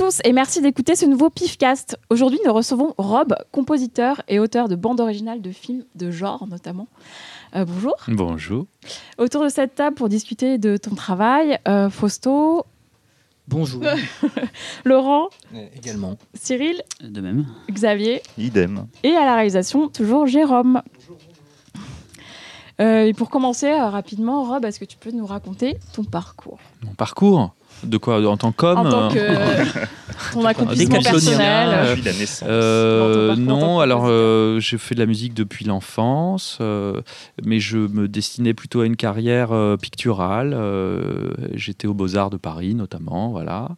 à tous et merci d'écouter ce nouveau Pifcast. Aujourd'hui, nous recevons Rob, compositeur et auteur de bandes originales de films de genre notamment. Euh, bonjour. Bonjour. Autour de cette table pour discuter de ton travail, euh, Fausto, Bonjour. Laurent, Euh, également. Cyril, De même. Xavier Idem. et à la réalisation, toujours Jérôme. Euh, et pour commencer euh, rapidement, Rob, est-ce que tu peux nous raconter ton parcours? Mon parcours? De quoi En tant qu'homme en tant que euh, euh, ton accomplissement personnel euh, Depuis la naissance. Euh, non, alors euh, j'ai fait de la musique depuis l'enfance, euh, mais je me destinais plutôt à une carrière euh, picturale. euh, J'étais aux Beaux-Arts de Paris notamment, voilà.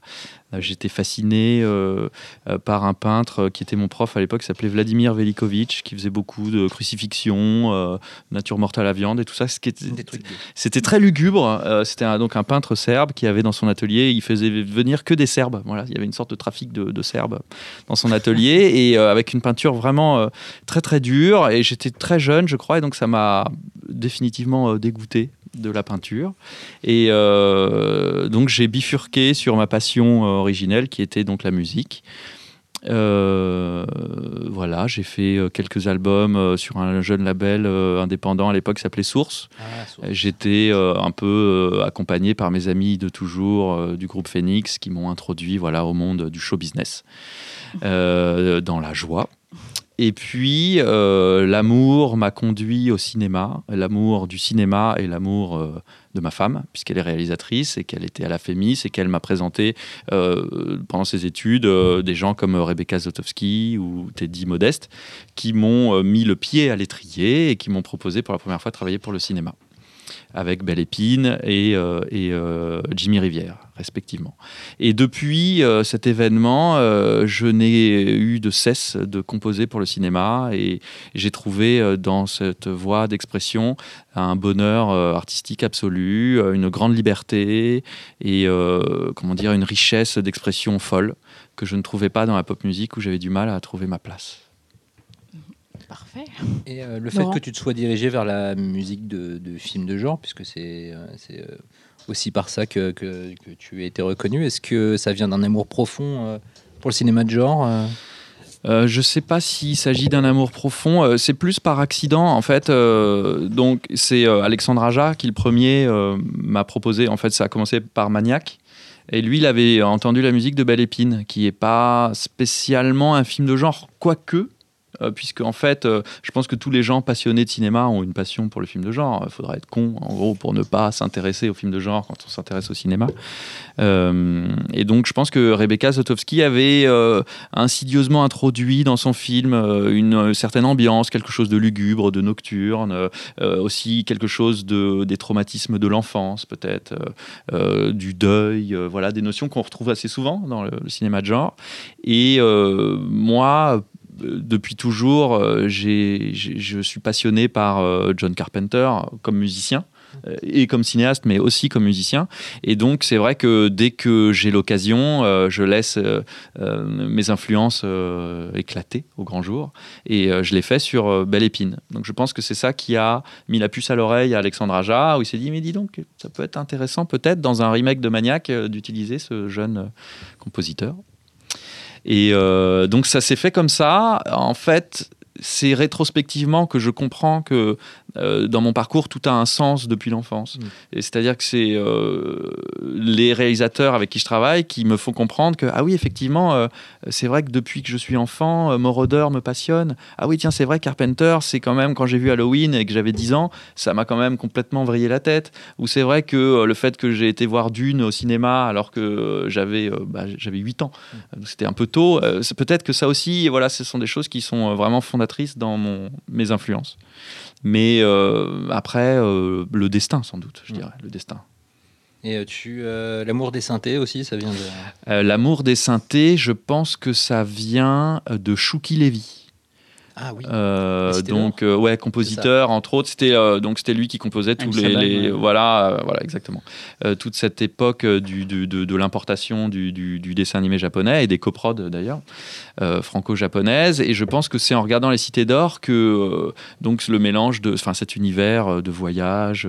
Euh, J'étais fasciné euh, euh, par un peintre qui était mon prof à l'époque, qui s'appelait Vladimir Velikovitch, qui faisait beaucoup de crucifixions, nature morte à la viande et tout ça. C'était très lugubre. euh, C'était un- donc un peintre serbe qui avait dans son atelier, il faisait venir que des Serbes. Voilà, il y avait une sorte de trafic de, de Serbes dans son atelier et avec une peinture vraiment très très dure. Et j'étais très jeune, je crois, et donc ça m'a définitivement dégoûté de la peinture. Et euh, donc j'ai bifurqué sur ma passion euh, originelle qui était donc la musique. Euh, voilà, j'ai fait quelques albums sur un jeune label indépendant à l'époque qui s'appelait Source. Ah, source. J'étais un peu accompagné par mes amis de toujours du groupe Phoenix qui m'ont introduit voilà, au monde du show business, euh, dans la joie. Et puis, euh, l'amour m'a conduit au cinéma, l'amour du cinéma et l'amour euh, de ma femme, puisqu'elle est réalisatrice et qu'elle était à la Fémis et qu'elle m'a présenté euh, pendant ses études des gens comme Rebecca Zlotowski ou Teddy Modeste qui m'ont mis le pied à l'étrier et qui m'ont proposé pour la première fois de travailler pour le cinéma avec Belle Épine et, euh, euh, Jimmy Rivière, respectivement. Et depuis euh, cet événement, je n'ai eu de cesse de composer pour le cinéma et j'ai trouvé dans cette voie d'expression un bonheur artistique absolu, une grande liberté et comment dire une richesse d'expression folle que je ne trouvais pas dans la pop musique où j'avais du mal à trouver ma place. Parfait. Et euh, le fait Laurent que tu te sois dirigé vers la musique de, de films de genre, puisque c'est euh, euh, aussi par ça que, que, que tu as été reconnu, est-ce que ça vient d'un amour profond euh, pour le cinéma de genre euh je sais pas s'il s'agit d'un amour profond. euh, c'est plus par accident, en fait. euh, donc, c'est euh, Alexandre Aja qui, le premier, euh, m'a proposé. En fait, ça a commencé par Maniac. Et lui, il avait entendu la musique de Belle Épine, qui est pas spécialement un film de genre, quoique. Euh, puisque en fait, euh, je pense que tous les gens passionnés de cinéma ont une passion pour le film de genre. Il faudrait être con, en gros, pour ne pas s'intéresser au film de genre quand on s'intéresse au cinéma. Euh, et donc, je pense que Rebecca Zlotowski avait insidieusement introduit dans son film une certaine ambiance, quelque chose de lugubre, de nocturne, aussi quelque chose de, des traumatismes de l'enfance, peut-être, du deuil, voilà, des notions qu'on retrouve assez souvent dans le, cinéma de genre. Et moi, depuis toujours, euh, je suis passionné par euh, John Carpenter comme musicien euh, et comme cinéaste, mais aussi comme musicien. Et donc, c'est vrai que dès que j'ai l'occasion, je laisse mes influences éclater au grand jour. Et je l'ai fait sur Belle Épine. Donc, je pense que c'est ça qui a mis la puce à l'oreille à Alexandre Aja, où il s'est dit, mais dis donc, ça peut être intéressant peut-être dans un remake de Maniac d'utiliser ce jeune compositeur. Et euh, donc, ça s'est fait comme ça. En fait, c'est rétrospectivement que je comprends que euh, dans mon parcours, tout a un sens depuis l'enfance. Mm. Et c'est-à-dire que c'est euh, les réalisateurs avec qui je travaille qui me font comprendre que, ah oui, effectivement, euh, c'est vrai que depuis que je suis enfant, Moroder me passionne. Ah oui, tiens, c'est vrai, Carpenter, c'est quand même, quand j'ai vu Halloween et que j'avais 10 ans, ça m'a quand même complètement vrillé la tête. Ou c'est vrai que le fait que j'ai été voir Dune au cinéma alors que j'avais bah, j'avais 8 ans, donc c'était un peu tôt, peut-être que ça aussi, voilà, ce sont des choses qui sont vraiment fondatrices dans mon, mes influences. Mais euh, après, euh, le destin, sans doute, je Mm. dirais, le destin. Et euh, tu, euh, l'amour des synthés aussi, ça vient de. L'amour des synthés, je pense que ça vient de Chouki Lévy. Ah oui. Euh, donc euh, ouais, compositeur entre autres. C'était euh, donc c'était lui qui composait tous les, voilà euh, voilà exactement toute cette époque du, du- de, de l'importation du, du- dessin animé japonais et des coprods d'ailleurs franco-japonaises. Et je pense que c'est en regardant les Cités d'or que donc le mélange de enfin cet univers de voyage,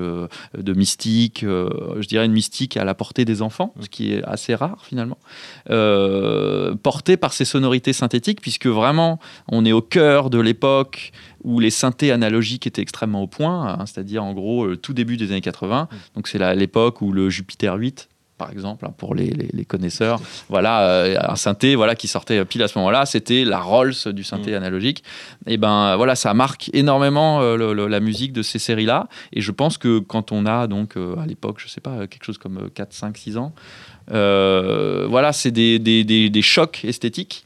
de mystique, je dirais une mystique à la portée des enfants, ce qui est assez rare finalement, euh, porté par ces sonorités synthétiques puisque vraiment on est au cœur de l'époque où les synthés analogiques étaient extrêmement au point, hein, c'est-à-dire en gros euh, tout début des années 80. Donc c'est l'époque où le Jupiter 8 par exemple, hein, pour les, les- les connaisseurs, voilà, euh, un synthé voilà, qui sortait pile à ce moment-là, c'était la Rolls du synthé analogique. Et ben voilà, ça marque énormément euh, le- le- la musique de ces séries-là. Et je pense que quand on a donc euh, à l'époque, je sais pas, quelque chose comme euh, 4, 5, 6 ans, voilà, c'est des, des- des- des chocs esthétiques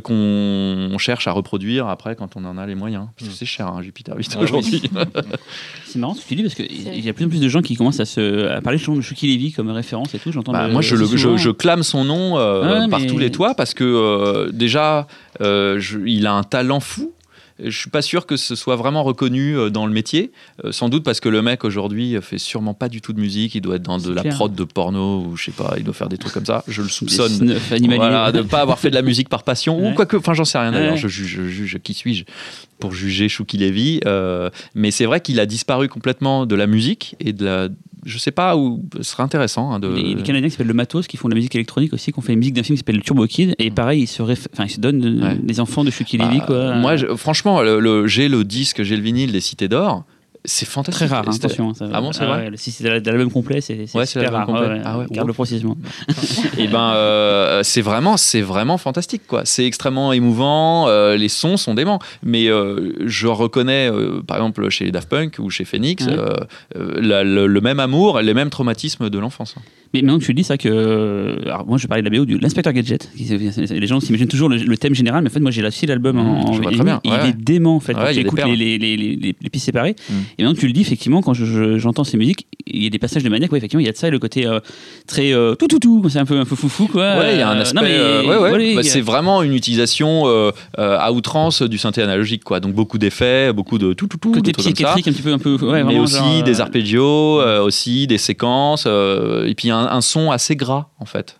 qu'on cherche à reproduire après quand on en a les moyens. Parce que Mm. c'est cher, hein, Jupiter 8 Ah oui. aujourd'hui. C'est marrant ce que tu dis parce qu'il y a de plus en plus de gens qui commencent à, se, à parler justement de Shuki Levy comme référence et tout. J'entends Bah, le- moi, je, le- je, clame son nom euh, Ouais, par mais- tous les toits parce que euh, déjà, euh, je- il a un talent fou. Je suis pas sûr que ce soit vraiment reconnu euh, dans le métier. Euh, sans doute parce que le mec aujourd'hui fait sûrement pas du tout de musique. Il doit être dans de la clair. prod de porno ou je sais pas. Il doit faire des trucs comme ça. Je le soupçonne. Voilà, de ne pas avoir fait de la musique par passion ou quoi que. Enfin, j'en sais rien d'ailleurs. Ouais. Je juge, je juge qui suis-je pour juger Shuki Levy. Euh, mais c'est vrai qu'il a disparu complètement de la musique et de la. Je sais pas où. Ce serait intéressant. hein, de... Les, les Canadiens qui s'appellent le Matos, qui font de la musique électronique aussi, qui ont fait une musique d'un film qui s'appelle le Turbo Kid, et pareil, ils se, réf- enfin, ils se donnent euh, Ouais. des enfants de Bah, Levy, quoi. Moi, je- franchement, le, le- j'ai le disque, j'ai le vinyle des Cités d'Or. C'est fantastique. Très rare, hein, attention. hein, ça- Ah bon, c'est vrai ouais, Si c'est l'album complet, c'est Ouais, super l'album rare. complet. Ah ouais, ouf. précisément. Et ben, euh, c'est vraiment, c'est vraiment fantastique, quoi. C'est extrêmement émouvant. euh, les sons sont déments, mais euh, je reconnais, par exemple, chez Daft Punk ou chez Phoenix, la- le, le même amour, les mêmes traumatismes de l'enfance. hein. Mais maintenant que tu le dis, c'est vrai que. Alors, moi, je parlais de la BO de l'inspecteur Gadget. Les gens s'imaginent toujours le, le thème général, mais en fait, moi, j'ai aussi l'album en, Mmh, je en vois très bien, et il est dément, en fait. Quand tu a des écoutes perles. les, les, les, les- les pistes séparées. Mmh. Et maintenant que tu le dis, effectivement, quand je- je- j'entends ces musiques, il y a des passages de maniaque, ouais, effectivement, il y a de ça, et le côté euh, très euh, tout, tout, tout, c'est un peu, un peu foufou, quoi. Ouais, il y a un Euh, aspect. euh, ouais, ouais. voilà, Bah, c'est vraiment une utilisation euh, euh, à outrance du synthé analogique, quoi. Donc beaucoup d'effets, beaucoup de tout, tout, tout, côté des psychiatrique, un petit peu, un peu. Ouais, mais aussi genre, des arpégios, euh, aussi des séquences, euh, et puis un, un son assez gras en fait.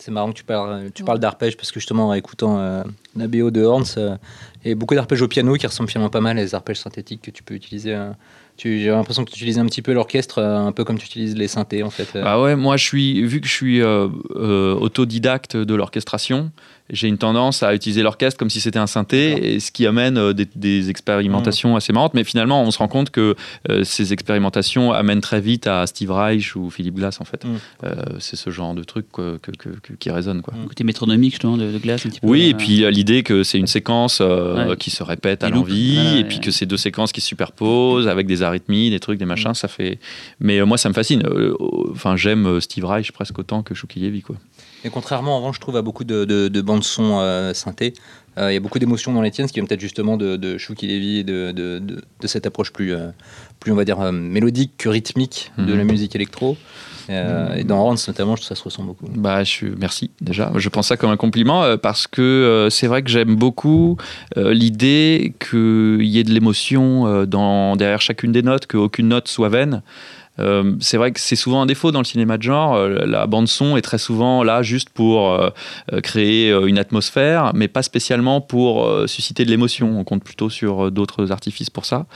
C'est marrant que tu parles, tu parles d'arpège parce que justement en écoutant euh, la BO de Horns, euh, a beaucoup d'arpèges au piano qui ressemblent finalement pas mal à des arpèges synthétiques que tu peux utiliser. euh, J'ai l'impression que tu utilises un petit peu l'orchestre, euh, un peu comme tu utilises les synthés en fait. euh. Bah ouais, moi je suis, vu que je suis autodidacte de l'orchestration, j'ai une tendance à utiliser l'orchestre comme si c'était un synthé, et ce qui amène euh, des, des expérimentations assez marrantes. Mais finalement, on se rend compte que euh, ces expérimentations amènent très vite à Steve Reich ou Philip Glass en fait. Mm. Euh, c'est ce genre de truc quoi, que- que- que- qui résonne quoi. un côté métronomique, justement, de, de glace, un petit peu. Oui, et puis l'idée que c'est une séquence Ouais. qui se répète à l'envie, et ouais, puis ouais. que c'est deux séquences qui se superposent avec des arythmies, des trucs, des machins, ça fait. Mais moi, ça me fascine. Enfin, j'aime Steve Reich presque autant que Shukiyevi, quoi. Et contrairement, en revanche, je trouve à beaucoup de, de, de bandes son euh, synthé, euh, il y a beaucoup d'émotions dans les tiennes, ce qui vient peut-être justement de, de Shuki Levy et de, de, de, de cette approche plus, euh, plus on va dire, euh, mélodique que rythmique de Mhm. la musique électro. Et dans Horns notamment, je trouve que ça se ressent beaucoup. Bah, je suis... merci déjà. Je prends ça comme un compliment parce que c'est vrai que j'aime beaucoup l'idée qu'il y ait de l'émotion dans derrière chacune des notes, qu'aucune note soit vaine. Euh, c'est vrai que c'est souvent un défaut dans le cinéma de genre. Euh, la bande son est très souvent là juste pour euh, créer une atmosphère, mais pas spécialement pour susciter de l'émotion. On compte plutôt sur d'autres artifices pour ça.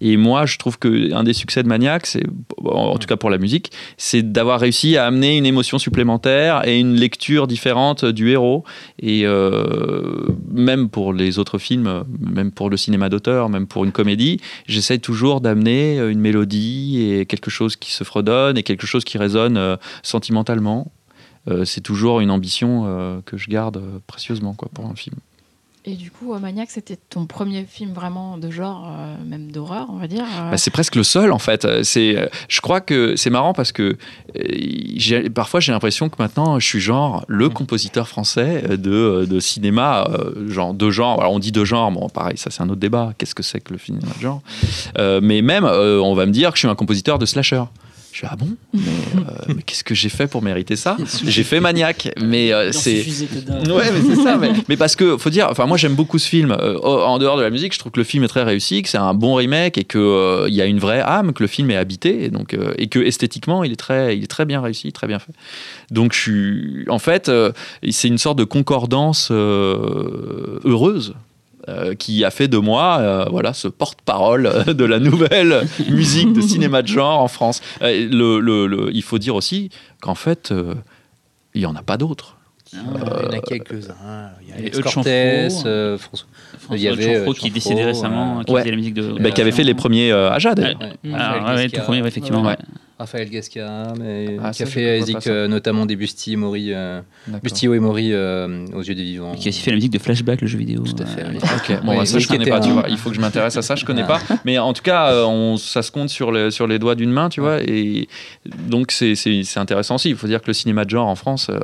Et moi, je trouve que un des succès de Maniac, c'est en tout cas pour la musique, c'est d'avoir réussi à amener une émotion supplémentaire et une lecture différente du héros. Et euh, même pour les autres films, même pour le cinéma d'auteur, même pour une comédie, j'essaie toujours d'amener une mélodie et quelque chose qui se fredonne et quelque chose qui résonne euh, sentimentalement. Euh, c'est toujours une ambition que je garde précieusement quoi, pour un film. Et du coup, Maniac, c'était ton premier film vraiment de genre, euh, même d'horreur, on va dire. euh. Bah, c'est presque le seul en fait. Euh, C'est, je crois que c'est marrant parce que euh, parfois j'ai l'impression que maintenant je suis genre le compositeur français de, de cinéma, euh, genre de genre. Alors on dit de genre, bon pareil, ça c'est un autre débat. Qu'est-ce que c'est que le cinéma de genre? Mais même, on va me dire que je suis un compositeur de slasher. Je suis ah bon? Mais, euh, mais qu'est-ce que j'ai fait pour mériter ça? J'ai fait Maniac, mais euh, c'est. Ouais, mais c'est ça. Mais, mais parce que, faut dire, enfin, moi j'aime beaucoup ce film. Euh, en dehors de la musique, je trouve que le film est très réussi, que c'est un bon remake et qu'il il y a une vraie âme, que le film est habité et, donc, euh, et que esthétiquement il est, très, il est très bien réussi, très bien fait. Donc je suis. En fait, euh, c'est une sorte de concordance euh, heureuse. Euh, qui a fait de moi euh, voilà ce porte-parole euh, de la nouvelle musique de cinéma de genre en France. Euh, le- le- le- il faut dire aussi qu'en fait, euh, il n'y en a pas d'autres. Il y en a quelques-uns. Il y a Et Alex Chanfreau. euh, François. François Il y avait, Chanfraud euh, qui est décédé récemment, euh, qui ouais. faisait la musique de. Bah, qui avait fait les premiers euh, d'ailleurs. Ouais. Ouais. Ah, tout premier, ouais, effectivement. Raphaël Gasca, mais Ah, qui ça, a fait Isaac, ça. euh, notamment des Busti, Maury, euh, D'accord. Bustio et Maury euh, aux yeux des vivants. Et Qui a aussi fait la musique de Flashback, le jeu vidéo. Tout à fait, euh, oui. Ok, bon, Oui, bah, ça oui, je connais pas, tu vois. Il faut que je m'intéresse à ça, je connais Ah. pas. Mais en tout cas, euh, on, ça se compte sur, le, sur les doigts d'une main, tu vois. Et donc c'est- intéressant aussi. Il faut dire que le cinéma de genre en France, euh,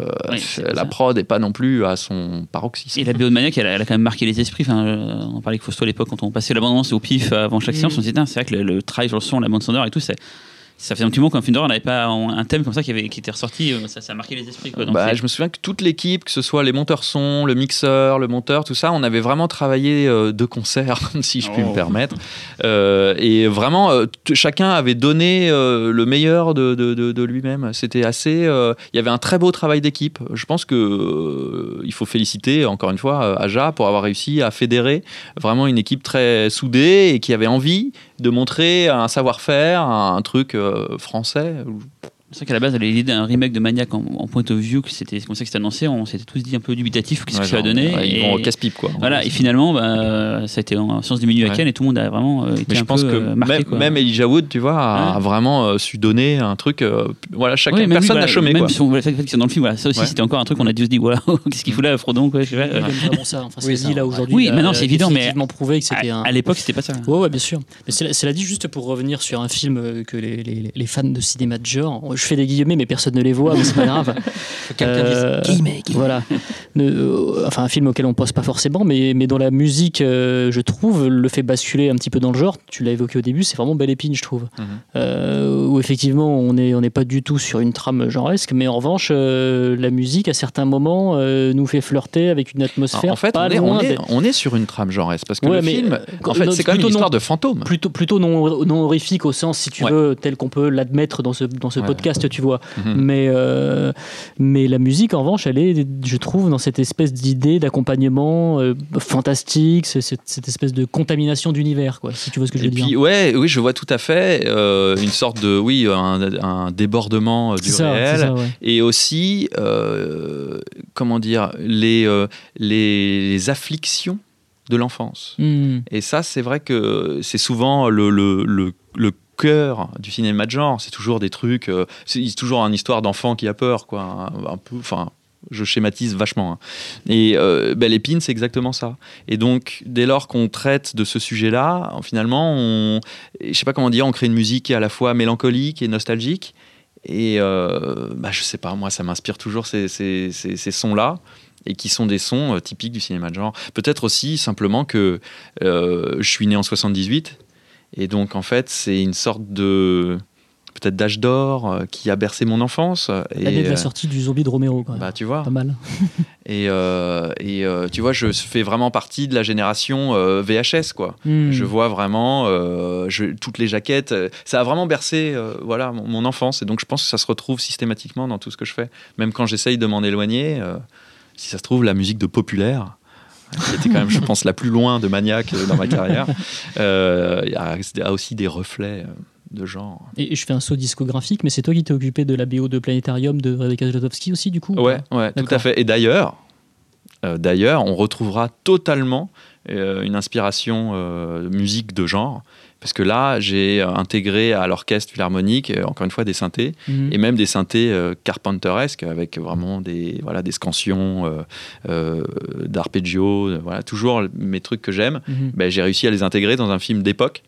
la prod n'est pas non plus à son paroxysme. Et la BO de Maniac, elle, a- elle a quand même marqué les esprits. Enfin, euh, on parlait que Fausto à l'époque, quand on passait l'abondance au pif avant chaque Mm. séance, on se disait, c'est vrai que le, le travail sur le son, la bande sonore et tout, c'est- ça fait un petit moment qu'un film d'horreur n'avait pas un thème comme ça qui, avait, qui était ressorti. euh, Ça, ça a marqué les esprits. Quoi. Bah, je me souviens que toute l'équipe, que ce soit les monteurs son, le mixeur, le monteur, tout ça, on avait vraiment travaillé euh, de concert, si je puis Oh. me permettre. Euh, et vraiment, euh, chacun avait donné le meilleur de, de- de- de lui-même. C'était assez. Il y avait un très beau travail d'équipe. Je pense que il faut féliciter encore une fois Aja pour avoir réussi à fédérer vraiment une équipe très soudée et qui avait envie de montrer un savoir-faire, un, truc euh, français. C'est vrai qu'à la base, elle avait l'idée d'un remake de Maniac en, en point of view, que c'était comme ça que c'était annoncé. On s'était tous dit un peu dubitatif, qu'est-ce Ouais, que ça va donner. ouais, ils vont au casse-pipe, quoi. voilà, et finalement, bah, ça a été en science du milieu à Ouais. Cannes et tout le monde a vraiment euh, été Mais je un pense peu que euh, marqué. même, quoi. même Elijah Wood, tu vois, a, Ouais. vraiment euh, su donner un truc. euh, voilà, lui, personne voilà, n'a chômé. Même Quoi. son, le fait qu'ils sont dans le film, voilà, ça aussi, Ouais. c'était encore un truc qu'on a dû se dire, voilà, qu'est-ce qu'il fout là, Frodon, quoi, je sais pas. Il aime vraiment ça. Enfin, Oui, dit là aujourd'hui. Oui, maintenant, c'est évident, mais définitivement prouvé que c'était À, l'époque, c'était pas ça. Ouais, bien sûr. Mais cela, dit, juste pour revenir sur un film que les fans de cinéma de genre, je fais des guillemets, mais personne ne les voit, mais c'est pas grave. Euh, Voilà. Ne- euh, enfin, un film auquel on pense pas forcément, mais, mais dont la musique, euh, je trouve, le fait basculer un petit peu dans le genre. Tu l'as évoqué au début, c'est vraiment belle épine, je trouve. Mhm. Euh, où effectivement, on n'est on n'est pas du tout sur une trame genresque, mais en revanche, la musique, à certains moments, nous fait flirter avec une atmosphère. En fait, pas on est, loin on, est, on est sur une trame genresque parce que Ouais, le mais, film, en fait, c'est quand même une histoire non. de fantôme. plutôt plutôt non, non horrifique au sens si tu Ouais. veux tel qu'on peut l'admettre dans ce dans ce Ouais. podcast tu vois Mhm. mais euh, mais la musique en revanche elle est je trouve dans cette espèce d'idée d'accompagnement euh, fantastique cette, cette espèce de contamination d'univers quoi si tu vois ce que je veux dire ouais, oui, je vois tout à fait euh, une sorte de, oui, un, un débordement du ça, réel. c'est ça, ouais. Et aussi, comment dire, les, les, les afflictions de l'enfance. Hmm. Et ça, c'est vrai que c'est souvent le, le, le, le du cinéma de genre. C'est toujours des trucs. euh, c'est toujours une histoire d'enfant qui a peur, quoi. Un, un peu. Enfin. Je schématise vachement. hein. Et euh, Belle Épine, c'est exactement ça. Et donc, dès lors qu'on traite de ce sujet-là, finalement, on, je sais pas comment dire, on crée une musique qui est à la fois mélancolique et nostalgique. Et euh, bah, je sais pas, moi, ça m'inspire toujours ces, sons-là, et qui sont des sons euh, typiques du cinéma de genre. Peut-être aussi simplement que je suis né en 78, et donc en fait, c'est une sorte de. peut-être d'âge d'or euh, qui a bercé mon enfance. Et, l'année de la euh, sortie du zombie de Romero quand même. bah, tu vois. pas mal Et, euh, et euh, tu vois, je fais vraiment partie de la génération VHS, quoi. Hmm. Je vois vraiment je- toutes les jaquettes. Ça a vraiment bercé voilà, mon, mon enfance. Et donc, je pense que ça se retrouve systématiquement dans tout ce que je fais. Même quand j'essaye de m'en éloigner, si ça se trouve, la musique de Populaire, qui était quand même, je pense, la plus loin de Maniac euh, dans ma carrière, euh, il y a, aussi des reflets euh, de genre. et, je fais un saut discographique mais c'est toi qui t'es occupé de la BO de Planétarium de Rebecca Zlotowski aussi du coup ou Ouais, ouais, tout à fait. Et d'ailleurs, euh, d'ailleurs, on retrouvera totalement euh, une inspiration musique de genre. Parce que là, j'ai euh, intégré à l'orchestre philharmonique, euh, encore une fois, des synthés, Mhm. et même des synthés euh, carpenteresques, avec vraiment des, voilà, des scansions, euh, euh, d'arpeggio, euh, voilà, toujours mes trucs que j'aime. Mhm. Ben, j'ai réussi à les intégrer dans un film d'époque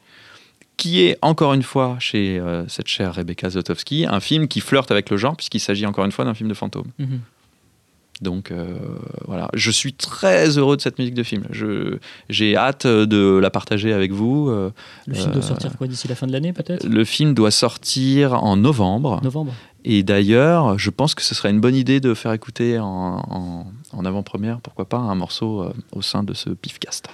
qui est encore une fois chez cette chère Rebecca Zlotowski, un film qui flirte avec le genre puisqu'il s'agit encore une fois d'un film de fantôme. Mhm. Donc voilà, je suis très heureux de cette musique de film. J'ai hâte de la partager avec vous. le film doit sortir quoi d'ici la fin de l'année peut-être? Le film doit sortir en novembre. Novembre. Et d'ailleurs, je pense que ce serait une bonne idée de faire écouter en, en avant-première, pourquoi pas, un morceau au sein de ce Pifcast.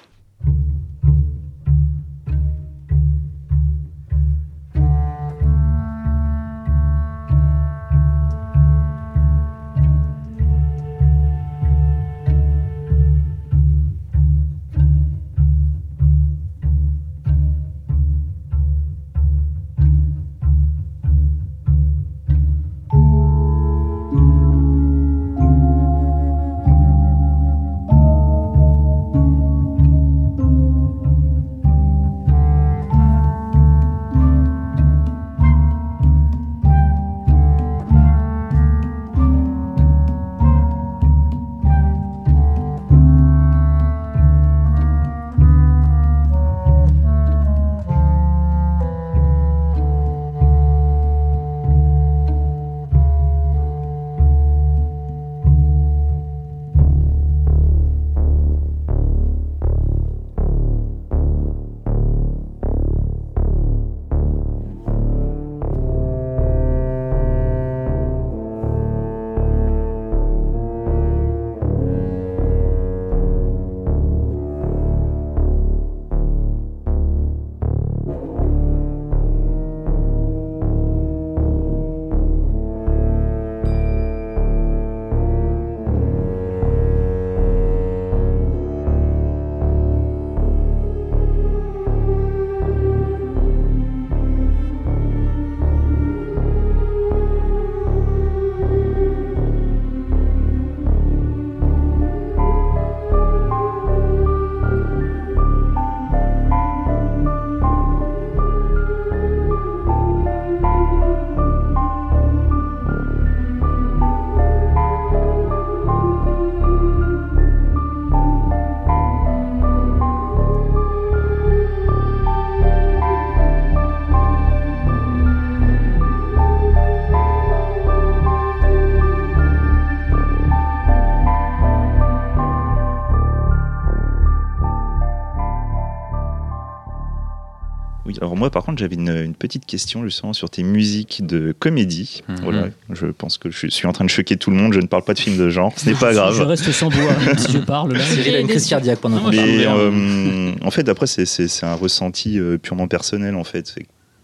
Moi, par contre, j'avais une, petite question justement sur tes musiques de comédie. Mhm. Voilà, je pense que je suis en train de choquer tout le monde. Je ne parle pas de films de genre. Ce n'est pas grave. Je reste sans voix si je parle. Là. Il a une crise cardiaque pendant Mais, euh, En fait, après, c'est un ressenti euh, purement personnel. En fait,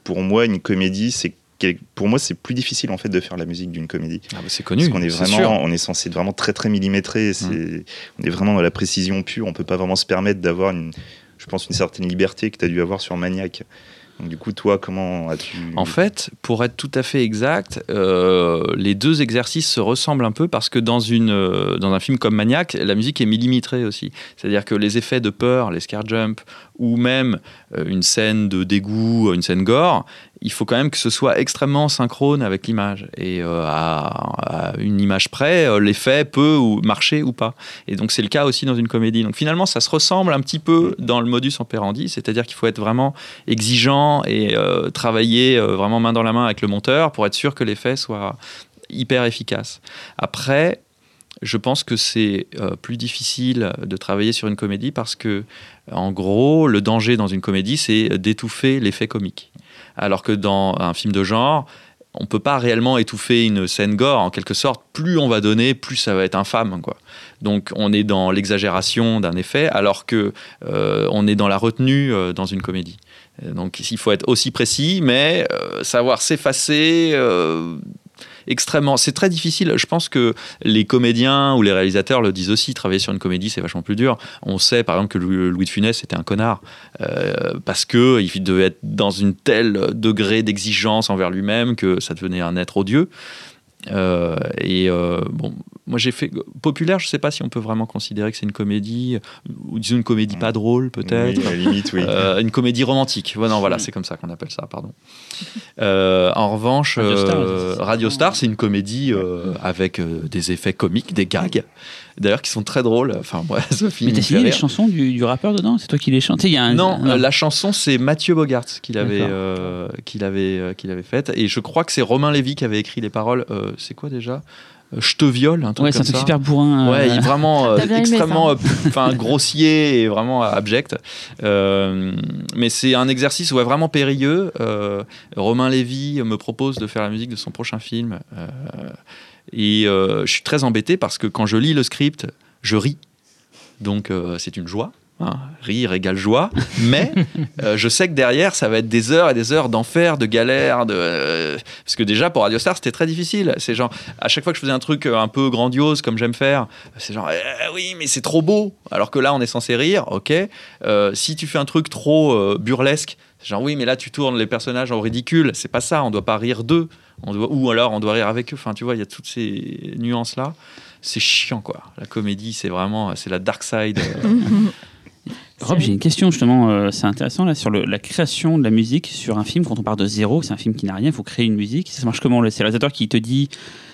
pour moi, une comédie, c'est pour moi, c'est plus difficile en fait de faire la musique d'une comédie. Ah bah, c'est connu. Parce qu'on est, vraiment, on est censé être vraiment très très millimétré. Mhm. on est vraiment dans la précision pure. On peut pas vraiment se permettre d'avoir une, je pense, une certaine liberté que tu as dû avoir sur Maniac du coup, toi, comment as-tu... En fait, pour être tout à fait exact, euh, les deux exercices se ressemblent un peu parce que dans, une, euh, un film comme Maniac, la musique est millimétrée aussi. C'est-à-dire que les effets de peur, les scare jumps, ou même euh, une scène de dégoût, une scène gore, il faut quand même que ce soit extrêmement synchrone avec l'image. Et euh, à, une image près, euh, l'effet peut ou marcher ou pas. Et donc c'est le cas aussi dans une comédie. Donc finalement, ça se ressemble un petit peu dans le modus operandi, c'est-à-dire qu'il faut être vraiment exigeant et travailler vraiment main dans la main avec le monteur pour être sûr que l'effet soit hyper efficace. Après, je pense que c'est plus difficile de travailler sur une comédie parce que en gros, le danger dans une comédie, c'est d'étouffer l'effet comique. Alors que dans un film de genre, on ne peut pas réellement étouffer une scène gore. En quelque sorte, plus on va donner, plus ça va être infâme. Quoi. Donc on est dans l'exagération d'un effet, alors que euh, on est dans la retenue euh, dans une comédie. Donc il faut être aussi précis, mais euh, savoir s'effacer extrêmement. C'est très difficile. Je pense que les comédiens ou les réalisateurs le disent aussi. Travailler sur une comédie, c'est vachement plus dur. On sait, par exemple, que Louis de Funès était un connard euh, parce que il devait être dans une telle degré d'exigence envers lui-même que ça devenait un être odieux. Euh, et euh, bon, moi j'ai fait populaire. Je sais pas si on peut vraiment considérer que c'est une comédie ou disons une comédie pas drôle peut-être. Oui, limite, oui. Euh, une comédie romantique. non, voilà, c'est comme ça qu'on appelle ça. Pardon. en revanche, Radio Star, c'est une comédie avec des effets comiques, des gags d'ailleurs qui sont très drôles. Enfin, moi, Sophie. Mais t'as signé les chansons du, rappeur dedans? C'est toi qui les y a Non, la chanson c'est Mathieu Bogart qui l'avait euh, qu'il avait, euh, qu'il avait faite. Et je crois que c'est Romain Lévy qui avait écrit les paroles. Euh, c'est quoi déjà? Je te viole, un truc Ouais, c'est comme un truc ça. super bourrin. euh, Ouais, il est vraiment euh, extrêmement ça. euh, enfin, grossier et vraiment abject. Euh, mais c'est un exercice ouais, vraiment périlleux. Euh, Romain Lévy me propose de faire la musique de son prochain film. Euh, et euh, je suis très embêté parce que quand je lis le script, je ris. Donc euh, c'est une joie. Hein. Rire égale joie. Mais euh, je sais que derrière, ça va être des heures et des heures d'enfer, de galère. De, euh, parce que déjà, pour Radio Star, c'était très difficile. C'est genre, à chaque fois que je faisais un truc euh, un peu grandiose, comme j'aime faire, c'est genre, Eh oui, mais c'est trop beau. Alors que là, on est censé rire, ok. Euh, si tu fais un truc trop euh, burlesque, c'est genre, oui, mais là, tu tournes les personnages en ridicule. C'est pas ça, on doit pas rire d'eux. On doit, ou alors, on doit rire avec eux. Enfin, tu vois, il y a toutes ces nuances-là. C'est chiant, quoi. La comédie, c'est vraiment, c'est la dark side. Rob, j'ai une question justement, euh, c'est intéressant là sur le- la création de la musique sur un film. Quand on part de zéro, c'est un film qui n'a rien, il faut créer une musique. Ça marche comment C'est le réalisateur qui te dit,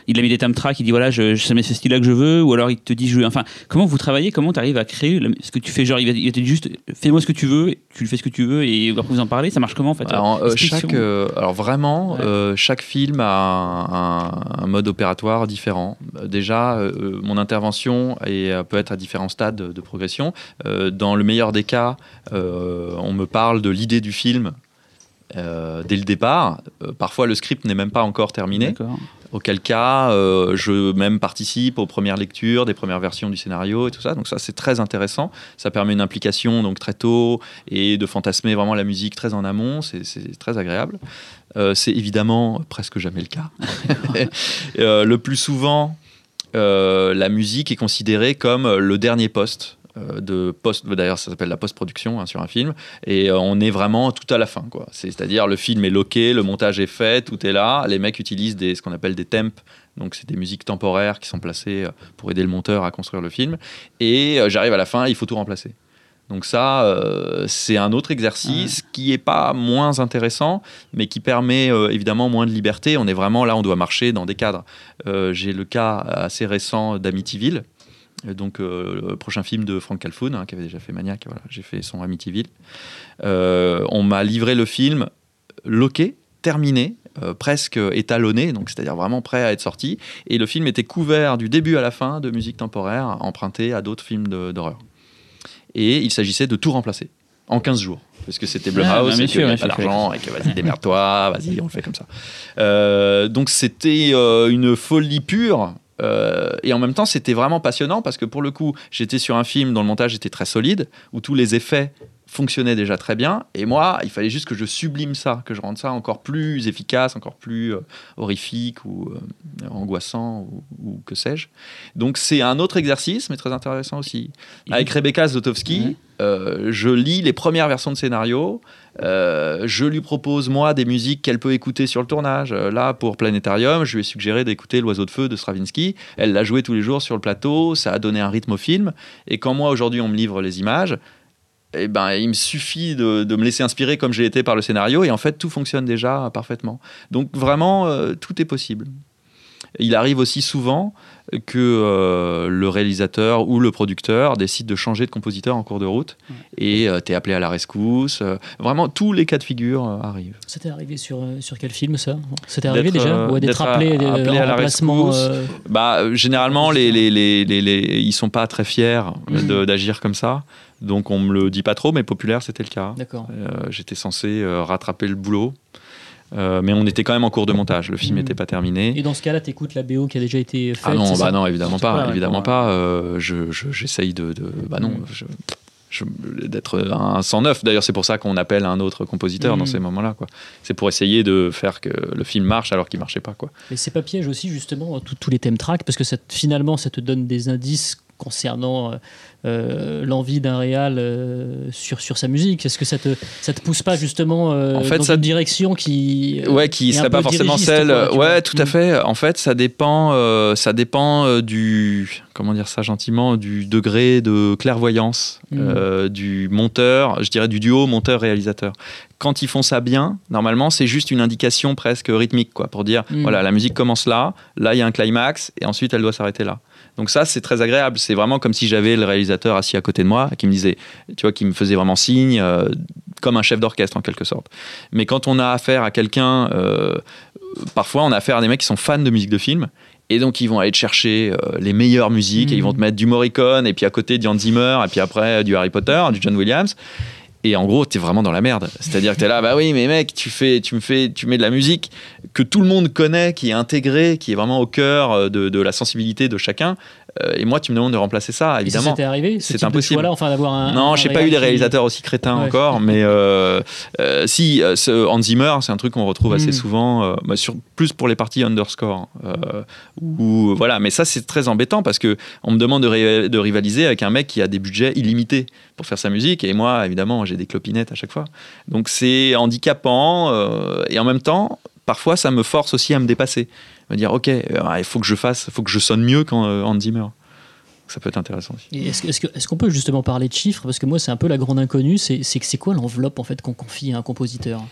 il a mis des thumb tracks, il dit voilà, je, je mets ce style-là que je veux, ou alors il te dit je veux. Enfin, comment vous travaillez Comment tu arrives à créer la- ce que tu fais Genre, il va, il te dire juste fais-moi ce que tu veux, tu le fais ce que tu veux, et après vous en parlez. Ça marche comment en fait? Alors, euh, chaque, euh, alors vraiment, Ouais. euh, chaque film a un, un mode opératoire différent. Déjà, mon intervention est, peut être à différents stades de, progression. Dans le meilleur des cas, on me parle de l'idée du film. euh, dès le départ, Euh, parfois le script n'est même pas encore terminé. Auquel cas, euh, je même participe aux premières lectures, des premières versions du scénario et tout ça. Donc ça, c'est très intéressant. Ça permet une implication donc très tôt et de fantasmer vraiment la musique très en amont. C'est- très agréable. Euh, c'est évidemment presque jamais le cas. Euh, le plus souvent, la musique est considérée comme le dernier poste. Euh, de post d'ailleurs ça s'appelle la post-production hein, sur un film. Et euh, on est vraiment tout à la fin quoi. C'est à dire le film est loqué le montage est fait tout est là. Les mecs utilisent des ce qu'on appelle des temps. Donc c'est des musiques temporaires qui sont placées euh, pour aider le monteur à construire le film. Et j'arrive à la fin il faut tout remplacer. Donc ça euh, c'est un autre exercice qui est pas moins intéressant mais qui permet euh, évidemment moins de liberté. On est vraiment là on doit marcher dans des cadres. Euh, j'ai le cas assez récent d'Amityville donc euh, le prochain film de Frank Calfoun hein, qui avait déjà fait Maniac voilà j'ai fait son Amityville. Euh, on m'a livré le film loqué terminé euh, presque étalonné donc c'est-à-dire vraiment prêt à être sorti. Et le film était couvert du début à la fin de musique temporaire empruntée à d'autres films d'horreur. Et il s'agissait de tout remplacer en 15 jours. Parce que c'était Ah, Blumhouse et qu'il n'y a pas d'argent et que vas-y démerde-toi vas-y on le fait comme ça. Euh, donc c'était euh, une folie pure euh, et en même temps, c'était vraiment passionnant parce que pour le coup, j'étais sur un film dont le montage était très solide, où tous les effets fonctionnaient déjà très bien. Et moi, il fallait juste que je sublime ça, que je rende ça encore plus efficace, encore plus euh, horrifique ou euh, angoissant ou, ou que sais-je. Donc c'est un autre exercice, mais très intéressant aussi. Avec Rebecca Zlotowski, Ouais. euh, je lis les premières versions de scénario. Euh, je lui propose moi des musiques qu'elle peut écouter sur le tournage. Là, pour Planétarium, je lui ai suggéré d'écouter L'Oiseau de Feu de Stravinsky. Elle l'a joué tous les jours sur le plateau. Ça a donné un rythme au film. Et quand moi aujourd'hui on me livre les images, eh ben, il me suffit de, de me laisser inspirer comme j'ai été par le scénario. Et en fait, tout fonctionne déjà parfaitement. Donc vraiment, euh, tout est possible. Il arrive aussi souvent que euh, le réalisateur ou le producteur décide de changer de compositeur en cours de route et euh, t'es appelé à la rescousse. Euh, vraiment, tous les cas de figure arrivent. C'était arrivé sur, sur quel film ça? C'était arrivé déjà? Ouais, D'être appelé, appelé à la rescousse. Bah, généralement, les, les, les, les, les- ils sont pas très fiers de- d'agir comme ça. Donc, on me le dit pas trop, mais populaire, c'était le cas. D'accord. Euh, J'étais censé euh, rattraper le boulot. Euh, mais on était quand même en cours de montage. Le film n'était pas terminé. Et dans ce cas-là, t'écoutes la BO qui a déjà été faite Ah non, bah non, évidemment pas, pas, évidemment ouais. pas. Euh, je- je- J'essaye de, de- bah non, Mm. je- je- d'être un 109. D'ailleurs, c'est pour ça qu'on appelle un autre compositeur dans Mm. ces moments-là. quoi. C'est pour essayer de faire que le film marche alors qu'il marchait pas. Quoi. Mais c'est pas piège aussi, justement, tous les thèmes tracks, parce que ça, finalement, ça te donne des indices concernant euh, euh, l'envie d'un réal euh, sur, sur sa musique. Est-ce que ça te, ça te pousse pas, justement, euh, En fait, dans ça- une direction qui. ouais, qui serait pas forcément celle. quoi, ouais, tout à Mm. fait. En fait, ça dépend, ça dépend du, comment dire ça gentiment, du degré de clairvoyance Mm. du monteur, je dirais du duo monteur-réalisateur. Quand ils font ça bien, normalement, c'est juste une indication presque rythmique, quoi, pour dire, Mm. voilà, la musique commence là, là il y a un climax, et ensuite elle doit s'arrêter là. Donc ça, c'est très agréable. C'est vraiment comme si j'avais le réalisateur assis à côté de moi, qui me disait, tu vois, qui me faisait vraiment signe, euh, comme un chef d'orchestre en quelque sorte. Mais quand on a affaire à quelqu'un, euh, parfois on a affaire à des mecs qui sont fans de musique de film Et donc, ils vont aller te chercher euh, les meilleures musiques et ils vont te mettre du Morricone et puis à côté du Hans Zimmer et puis après du Harry Potter, du John Williams. Et en gros, t'es vraiment dans la merde. C'est-à-dire que t'es là, bah oui, mais mec, tu fais, tu me fais, tu mets de la musique que tout le monde connaît, qui est intégrée, qui est vraiment au cœur euh, de, de la sensibilité de chacun. Euh, et moi, tu me demandes de remplacer ça, Et si évidemment. c'était arrivé, ce C'est impossible. choix-là, enfin d'avoir un. Non, un j'ai pas eu des réalisateurs aussi crétins Ouais. encore, mais euh, euh, si, ce Hans Zimmer, c'est un truc qu'on retrouve assez Mm. souvent, euh, bah, sur, plus pour les parties underscore. où, voilà, mais ça, c'est très embêtant parce que on me demande de, rivaliser avec un mec qui a des budgets illimités pour faire sa musique, et moi, évidemment, j'ai des clopinettes à chaque fois. Donc c'est handicapant, et en même temps, parfois, ça me force aussi à me dépasser. Me dire, ok, euh, il faut que je fasse, il faut que je sonne mieux qu'en euh, Hans Zimmer. Ça peut être intéressant aussi. Est-ce est-ce que- est-ce qu'on peut justement parler de chiffres? Parce que moi, c'est un peu la grande inconnue. C'est c'est c'est quoi l'enveloppe en fait qu'on confie à un compositeur?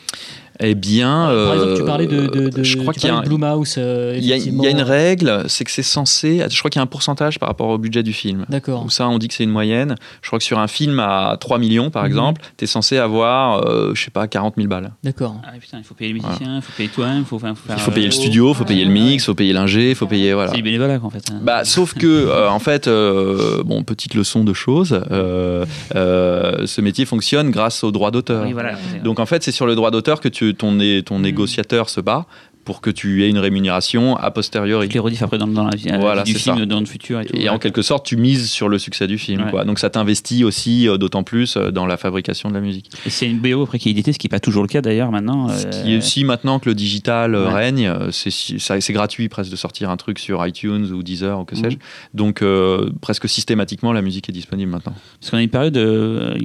Eh bien, Par exemple, tu euh, parlais de, de, de- je crois qu'il y a parlais un- de Blue Mouse. euh, Il y, a, il y a une règle, c'est que c'est censé. Je crois qu'il y a un pourcentage par rapport au budget du film. D'accord. Où ça, on dit que c'est une moyenne. Je crois que sur un film à 3 millions, par Mhm. exemple, tu es censé avoir, euh, je sais pas, 40 000 balles. D'accord. Ah putain, il faut payer les musiciens, il faut payer toi-même, il faut, faut faire. Il faut payer le studio, il faut payer le mix, il faut payer l'ingé, il faut payer. Voilà. C'est du bénévolat en fait. hein. Bah, sauf que, euh, en fait, euh, bon, petite leçon de choses, euh, euh, ce métier fonctionne grâce au droit d'auteur. Oui, voilà. Donc en fait, c'est sur le droit d'auteur que tu, ton, Mhm. négociateur se bat pour que tu aies une rémunération a posteriori. Tu les rediffes après dans, dans la vie, la Voilà, du film, ça. dans le futur et tout. Et en quelque sorte, tu mises sur le succès du film. Ouais. Quoi. Donc ça t'investit aussi euh, d'autant plus euh, dans la fabrication de la musique. C'est une BO après qui est éditée, ce qui n'est pas toujours le cas d'ailleurs maintenant. Ce euh, qui est aussi maintenant que le digital euh, Ouais. règne, euh, c'est gratuit presque de sortir un truc sur iTunes ou Deezer ou que Mhm. sais-je. Donc euh, presque systématiquement, la musique est disponible maintenant. Parce qu'on a une période, euh,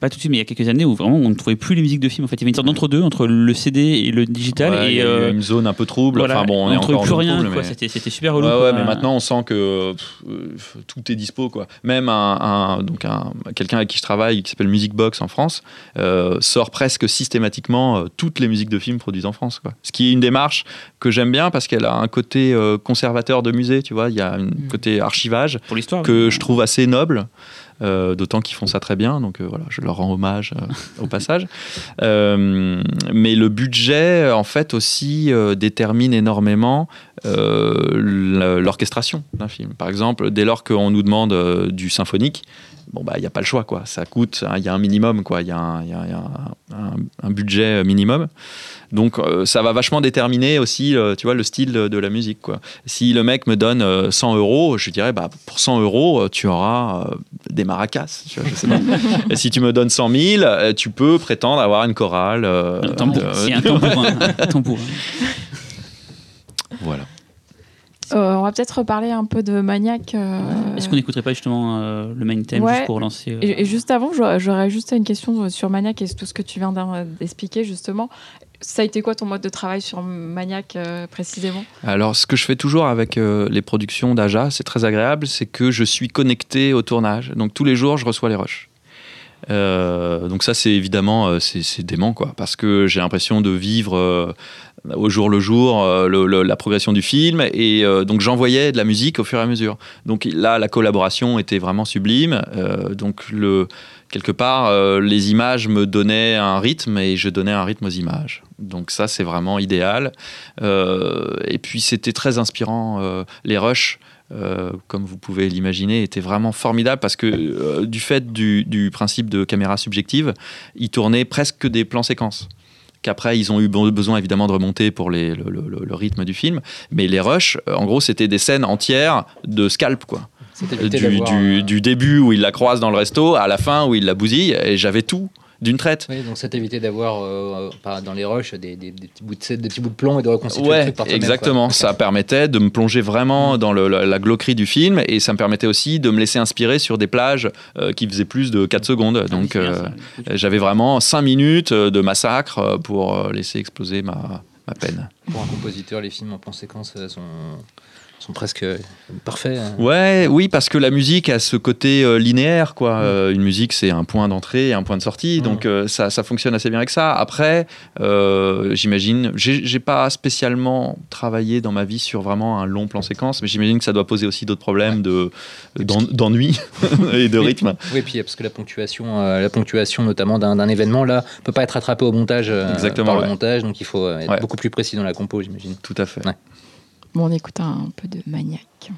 pas tout de suite, mais il y a quelques années où vraiment on ne trouvait plus les musiques de films. En fait, il y avait une sorte d'entre-deux entre le CD et le digital. Et il y a euh, une zone un peu trouble. voilà, enfin bon, on, est ne trouvait encore plus rien. trouble, quoi. mais- C'était, c'était super relou. Ouais, mais maintenant on sent que pff, euh, tout est dispo quoi. Même un, un- donc un, quelqu'un avec qui je travaille qui s'appelle Music Box en France euh, sort presque systématiquement euh, toutes les musiques de films produites en France quoi. Ce qui est une démarche que j'aime bien parce qu'elle a un côté conservateur de musée, tu vois, il y a un Mm. côté archivage pour l'histoire. que je trouve assez noble. Euh, D'autant qu'ils font ça très bien, donc euh, voilà, je leur rends hommage euh, au passage. Mais le budget, en fait, aussi détermine énormément l'orchestration d'un film. Par exemple, dès lors qu'on nous demande du symphonique, bon bah il n'y a pas le choix quoi. Ça coûte, hein, il y a un minimum quoi, il y a, un, il y a- il y a un- un- un budget minimum. Donc euh, ça va vachement déterminer aussi, euh, tu vois, le style de, de la musique quoi. Si le mec me donne euh, 100 euros, je dirais bah pour 100 euros euh, tu auras euh, des maracas, tu vois, je sais pas. Et si tu me donnes 100 000, euh, tu peux prétendre avoir une chorale. euh, Un tambour, euh, c'est un tambourin. Euh, on va peut-être reparler un peu de Maniac. euh, Est-ce qu'on n'écouterait pas justement euh, le main theme Ouais. juste pour relancer euh, Et, et juste avant, j'aurais juste une question sur Maniac et tout ce que tu viens d'expliquer justement. Ça a été quoi ton mode de travail sur Maniac euh, précisément? Alors, ce que je fais toujours avec euh, les productions d'Aja, c'est très agréable, c'est que je suis connecté au tournage. Donc, tous les jours, je reçois les rushs. Euh, donc ça c'est évidemment euh, c'est c'est dément quoi parce que j'ai l'impression de vivre euh, au jour le jour euh, la progression du film. Et euh, donc j'envoyais de la musique au fur et à mesure. Donc là la collaboration était vraiment sublime. Euh, donc le quelque part les images me donnaient un rythme et je donnais un rythme aux images. Donc ça c'est vraiment idéal. Et puis c'était très inspirant. les rushs, comme vous pouvez l'imaginer, étaient vraiment formidables parce que du fait du, du principe de caméra subjective, ils tournaient presque que des plans séquences. Qu'après, ils ont eu be- besoin évidemment de remonter pour les- le, le- le rythme du film. Mais les rushs, euh, en gros, c'était des scènes entières de scalp, quoi. Euh, Du, du- du début où il la croise dans le resto à la fin où il la bousille, et j'avais tout d'une traite. Oui, donc c'est éviter d'avoir euh, par- dans les rushs des, des- des petits bouts de, scène- des petits bouts de plomb et de reconstituer le Ouais, truc par toi-même, exactement. Ça permettait de me plonger vraiment dans le- la, la glauquerie du film et ça me permettait aussi de me laisser inspirer sur des plages euh, qui faisaient plus de 4 secondes. Ah, Donc euh, ça. J'avais vraiment 5 minutes euh, de massacre euh, pour euh, laisser exploser ma, ma peine. Pour un compositeur, les films en plan séquence euh, sont, sont presque parfaits. hein. Ouais, oui, parce que la musique a ce côté euh, linéaire, quoi. Euh, une musique, c'est un point d'entrée et un point de sortie, Mm. donc euh, ça, ça fonctionne assez bien avec ça. Après, euh, j'imagine, j'ai pas spécialement travaillé dans ma vie sur vraiment un long plan séquence, mais j'imagine que ça doit poser aussi d'autres problèmes de d'en- d'ennui et de rythme. Oui, puis parce que la ponctuation, euh, la ponctuation notamment d'un événement là, peut pas être attrapée au montage. euh, Exactement, par ouais. le montage, donc il faut euh, être Ouais. beaucoup plus précis dans la compo, j'imagine. Tout à fait. Bon, on écoute un peu de Maniac.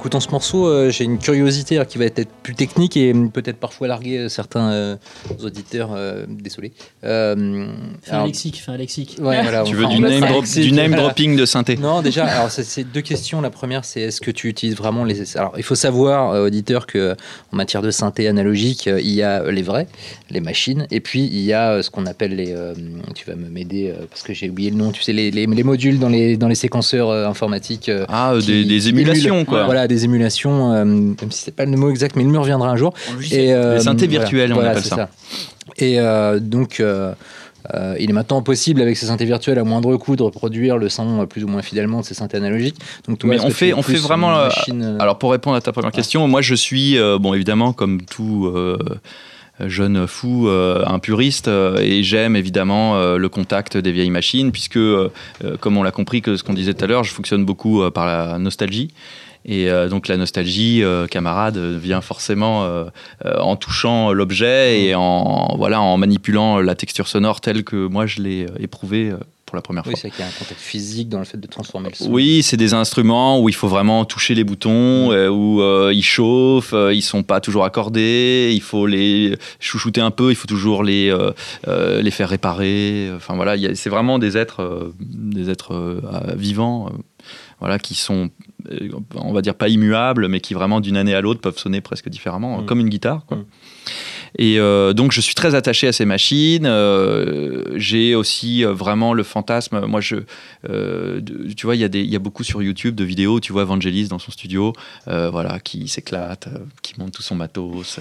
Écoutant ce morceau, euh, j'ai une curiosité qui va être plus technique et peut-être parfois larguer euh, certains euh, auditeurs. désolé. fais un lexique, fais un lexique. tu veux du name, dropping de synthé Non, déjà, alors c'est deux questions. La première, c'est est-ce que tu utilises vraiment les. Alors, il faut savoir, auditeur, que en matière de synthé analogique, il y a les vrais, les machines, et puis il y a ce qu'on appelle les. tu vas m'aider parce que j'ai oublié le nom. Tu sais, les, les, modules dans les, dans les séquenceurs informatiques. ah, des, des, émulations, quoi. Voilà, des émulations, euh, même si c'est pas le mot exact, mais il me reviendra un jour. Et, euh, les synthés virtuels, on appelle ça. Et euh, donc. il est maintenant possible avec ces synthés virtuels à moindre coût de reproduire le son plus ou moins fidèlement de ces synthés analogiques. Donc, Mais on fait, on fait vraiment. alors pour répondre à ta première question, moi je suis, bon évidemment, comme tout jeune fou, un puriste, et j'aime évidemment le contact des vieilles machines, puisque, comme on l'a compris, que ce qu'on disait tout à l'heure, je fonctionne beaucoup par la nostalgie. Et euh, donc la nostalgie, euh, camarade, vient forcément euh, en touchant l'objet et en, voilà, en manipulant la texture sonore telle que moi je l'ai éprouvée pour la première oui, fois. c'est qu'il y a un contact physique dans le fait de transformer le son. Oui, c'est des instruments où il faut vraiment toucher les boutons, mm. où ils chauffent, ils sont pas toujours accordés, il faut les chouchouter un peu, il faut toujours les, les faire réparer. Enfin voilà, c'est vraiment des êtres, des êtres vivants voilà, qui sont, euh, on va dire pas immuables, mais qui vraiment d'une année à l'autre peuvent sonner presque différemment, mm. comme une guitare. Quoi. Mm. Et euh, donc je suis très attaché à ces machines. Euh, j'ai aussi vraiment le fantasme. Moi, je, tu vois, il y, y, a beaucoup sur YouTube de vidéos. Tu vois Vangelis dans son studio, voilà, qui s'éclate, qui monte tout son matos.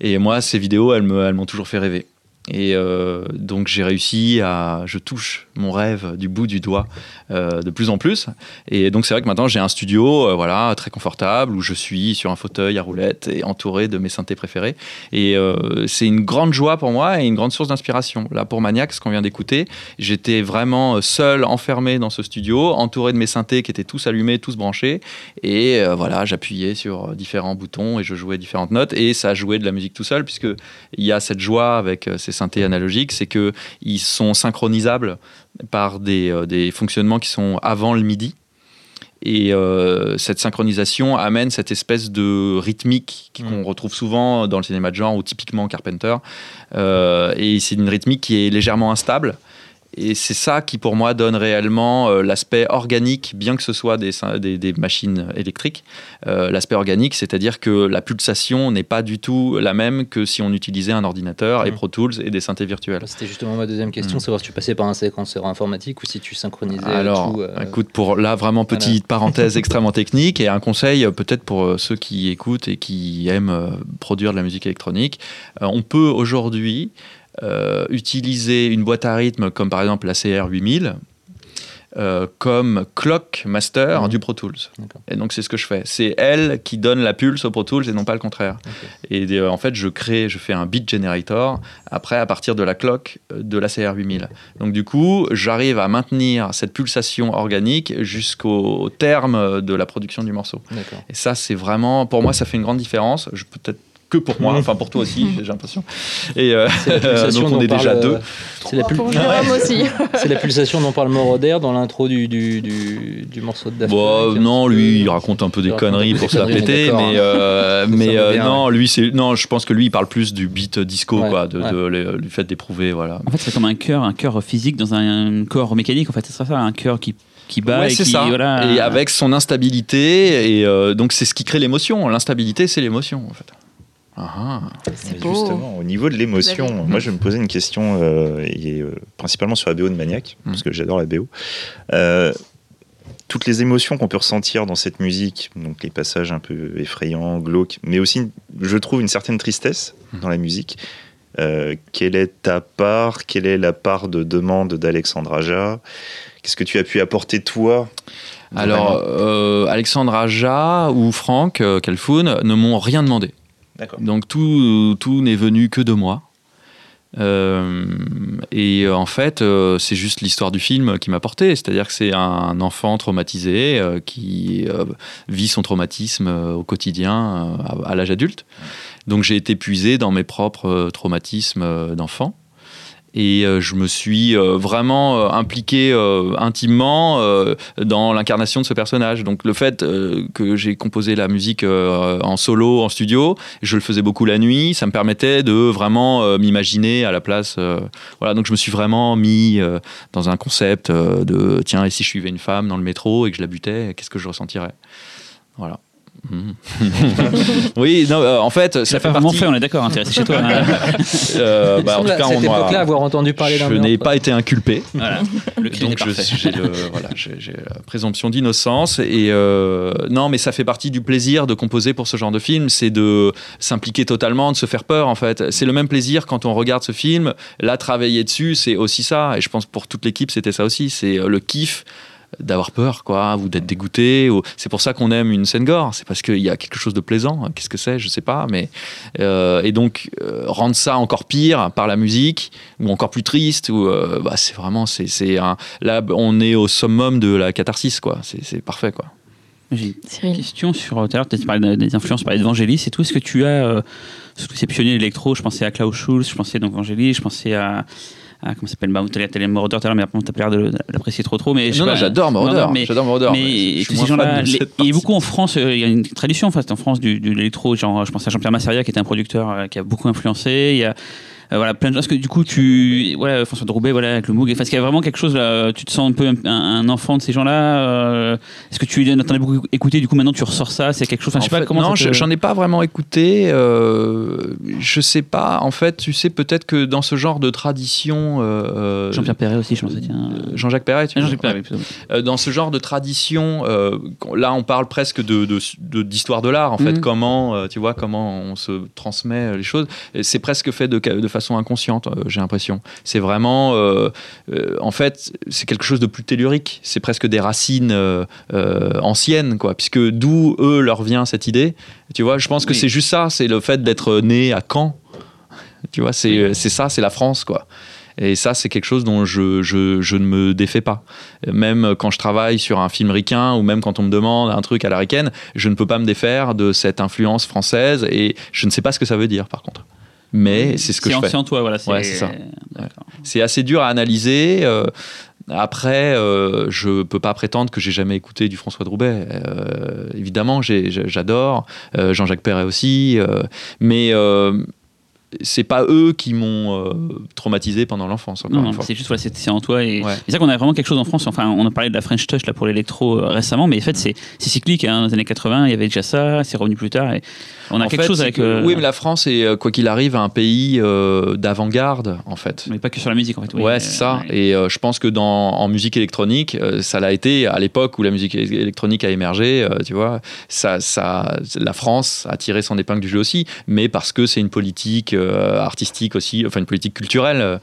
et moi, ces vidéos, elles m'ont elles toujours fait rêver. Et euh, donc j'ai réussi à, je touche mon rêve du bout du doigt euh, de plus en plus. Et donc c'est vrai que maintenant j'ai un studio, euh, voilà, très confortable où je suis sur un fauteuil à roulettes et entouré de mes synthés préférés. Et c'est une grande joie pour moi et une grande source d'inspiration. Là pour Maniac, ce qu'on vient d'écouter, j'étais vraiment seul, enfermé dans ce studio, entouré de mes synthés qui étaient tous allumés, tous branchés. Et voilà, j'appuyais sur différents boutons et je jouais différentes notes et ça jouait de la musique tout seul puisque il y a cette joie avec ces synthés analogiques, c'est qu'ils sont synchronisables par des, euh, des, fonctionnements qui sont avant le MIDI. Et euh, cette synchronisation amène cette espèce de rythmique mm. qu'on retrouve souvent dans le cinéma de genre ou typiquement Carpenter. Euh, et c'est une rythmique qui est légèrement instable et c'est ça qui, pour moi, donne réellement euh, l'aspect organique, bien que ce soit des, des, machines électriques. Euh, l'aspect organique, c'est-à-dire que la pulsation n'est pas du tout la même que si on utilisait un ordinateur et mmh. Pro Tools et des synthés virtuels. C'était justement ma deuxième question, mmh. savoir si tu passais par un séquenceur informatique ou si tu synchronisais Alors, tout. Euh, écoute, pour là, vraiment petite parenthèse extrêmement technique et un conseil peut-être pour ceux qui écoutent et qui aiment produire de la musique électronique. on peut aujourd'hui euh, utiliser une boîte à rythme comme par exemple la CR8000 euh, comme clock master Mhm. du Pro Tools. Et donc c'est ce que je fais. C'est elle qui donne la pulse au Pro Tools et non pas le contraire. Et euh, en fait, je crée, je fais un beat generator après à partir de la clock de la CR8000. Donc du coup, j'arrive à maintenir cette pulsation organique jusqu'au terme de la production du morceau. Et ça, c'est vraiment, pour moi, ça fait une grande différence. Je peut-être que pour moi, Mhm. enfin pour toi aussi, j'ai l'impression. Et euh, donc on est déjà deux. euh, C'est la, pul- c'est la pulsation dont parle Moroder dans l'intro du, du, du, du morceau de Daft Bon, Punk, un non, lui, il raconte un peu des conneries pour se la péter, mais, hein. euh, mais euh, bien, non, lui, c'est non, je pense que lui, il parle plus du beat disco, Ouais, quoi, de, ouais. de- le- du fait d'éprouver, voilà. En fait, c'est comme un cœur, un cœur physique dans un corps mécanique. En fait, c'est ça, un cœur qui, qui bat Ouais, et qui ça. voilà. Et avec son instabilité, et euh, donc c'est ce qui crée l'émotion. L'instabilité, c'est l'émotion, en fait. Ah, beau. Justement, au niveau de l'émotion, avez- moi je me posais une question, euh, et, euh, principalement sur la BO de Maniac, Mm. parce que j'adore la BO. Euh, toutes les émotions qu'on peut ressentir dans cette musique, donc les passages un peu effrayants, glauques, mais aussi, je trouve, une certaine tristesse Mm. dans la musique. Quelle est ta part? Quelle est la part de demande d'Alexandre Aja? Qu'est-ce que tu as pu apporter toi Alors, Alexandre Aja ou Franck Calfoun ne m'ont rien demandé. Donc tout, tout n'est venu que de moi. Euh, et en fait, euh, c'est juste l'histoire du film qui m'a porté. C'est-à-dire que c'est un enfant traumatisé euh, qui vit son traumatisme au quotidien à, à l'âge adulte. Donc j'ai été puisé dans mes propres traumatismes d'enfant. Et euh, je me suis euh, vraiment euh, impliqué intimement dans l'incarnation de ce personnage. Donc le fait que j'ai composé la musique en solo, en studio, je le faisais beaucoup la nuit, ça me permettait de vraiment m'imaginer à la place. voilà, donc je me suis vraiment mis dans un concept de tiens, et si je suivais une femme dans le métro et que je la butais, qu'est-ce que je ressentirais? Voilà. Oui, non, euh, en fait, Ça fait pas vraiment partie. fait, on est d'accord, intéressé chez toi. hein. Euh, bah, en tout à cas, cette on époque-là avoir entendu parler d'un je n'ai pas été inculpé. voilà. Le Donc voilà, j'ai la présomption d'innocence et euh, non mais ça fait partie du plaisir de composer pour ce genre de film, c'est de s'impliquer totalement, de se faire peur en fait. C'est le même plaisir quand on regarde ce film. Là travailler dessus c'est aussi ça et je pense pour toute l'équipe c'était ça aussi, c'est euh, le kiff d'avoir peur quoi ou d'être dégoûté ou... c'est pour ça qu'on aime une scène gore c'est parce qu'il y a quelque chose de plaisant qu'est-ce que c'est? Je sais pas mais euh, et donc euh, rendre ça encore pire par la musique ou encore plus triste ou euh, bah, c'est vraiment c'est c'est un là on est au summum de la catharsis quoi c'est c'est parfait quoi J'ai une question sur. Tout à l'heure, tu parlais des influences, tu parlais de Vangelis et tout. Est-ce que tu as. Euh, surtout ces pionniers d'électro, je pensais à Klaus Schulz, je pensais donc Vangelis, je pensais à. À comment ça s'appelle bah, Tu allais Moroder tout à l'heure, mais après, t'as pas l'air de l'apprécier trop trop. Mais non, non j'adore mais- j'adore Moroder mais tous ces gens-là, partie. beaucoup en France, euh, il y a une tradition en fait en France du, de l'électro. Genre, je pense à Jean-Pierre Masseria qui était un producteur euh, qui a beaucoup influencé. Il y a voilà plein de gens. Est-ce que du coup tu, voilà François de Roubaix, voilà avec le Moog. Est-ce qu'il y a vraiment quelque chose là Tu te sens un peu un, un enfant de ces gens-là euh, Est-ce que tu en as beaucoup écouté Du coup, maintenant tu ressors ça. C'est quelque chose. Enfin, je sais pas comment. Non, te- j'en ai pas vraiment écouté. euh, je sais pas. En fait, tu sais peut-être que dans ce genre de tradition, euh, euh, Jean-Pierre Perret aussi, je pensais tiens. euh, Jean-Jacques Perret, tu Ah, Jean-Jacques Perret. Euh, dans ce genre de tradition, euh, là on parle presque de de- de- d'histoire de, l'art en fait, Mhm. comment euh, tu vois comment on se transmet euh, les choses. C'est presque fait de, de façon inconsciente, euh, j'ai l'impression. C'est vraiment, euh, euh, en fait, c'est quelque chose de plus tellurique. C'est presque des racines anciennes, quoi, puisque d'où eux leur vient cette idée. Tu vois, je pense que Oui. c'est juste ça, c'est le fait d'être né à Caen. Tu vois, c'est c'est ça, c'est la France, quoi. Et ça, c'est quelque chose dont je, je, je ne me défais pas. Même quand je travaille sur un film ricain ou même quand on me demande un truc à la ricaine, je ne peux pas me défaire de cette influence française et je ne sais pas ce que ça veut dire par contre. Mais c'est ce que je fais. C'est en toi, voilà. Ouais, c'est ça. C'est assez dur à analyser. euh, après, euh, je peux pas prétendre que j'ai jamais écouté du François de Roubaix. Euh, évidemment, j'adore Jean-Jacques Perret aussi, mais c'est pas eux qui m'ont euh, traumatisé pendant l'enfance. c'est juste voilà, c'est en toi et Ouais. c'est ça qu'on a vraiment quelque chose en France. Enfin, on a parlé de la French Touch là pour l'électro euh, récemment, mais en fait c'est cyclique. Hein, dans les années 80, il y avait déjà ça, c'est revenu plus tard et on a En quelque fait, chose avec. que- euh, Oui, mais la France est, quoi qu'il arrive, un pays euh, d'avant-garde, en fait. mais pas que sur la musique en fait. oui. ouais, c'est ça. ouais. Et je pense que dans, en musique électronique, ça l'a été à l'époque où la musique électronique a émergé. tu vois, ça, ça, la France a tiré son épingle du jeu aussi, mais parce que c'est une politique artistique aussi, enfin une politique culturelle,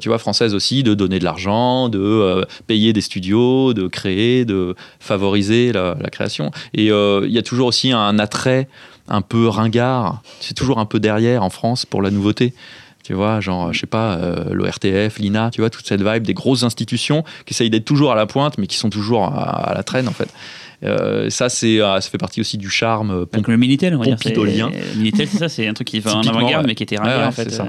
tu vois, française aussi, de donner de l'argent, de payer des studios, de créer, de favoriser la, création. Et il y a toujours aussi un attrait un peu ringard, c'est toujours un peu derrière en France pour la nouveauté. Tu vois, genre, je sais pas, euh, l'ORTF, l'INA, tu vois, toute cette vibe des grosses institutions qui essayent d'être toujours à la pointe, mais qui sont toujours à, la traîne, en fait. Euh, ça, c'est, ah, ça fait partie aussi du charme. Euh, Donc le Minitel, on va dire. Le Minitel, c'est ça, c'est un truc qui va en avant-garde, mais qui était ringard, en fait. Ça.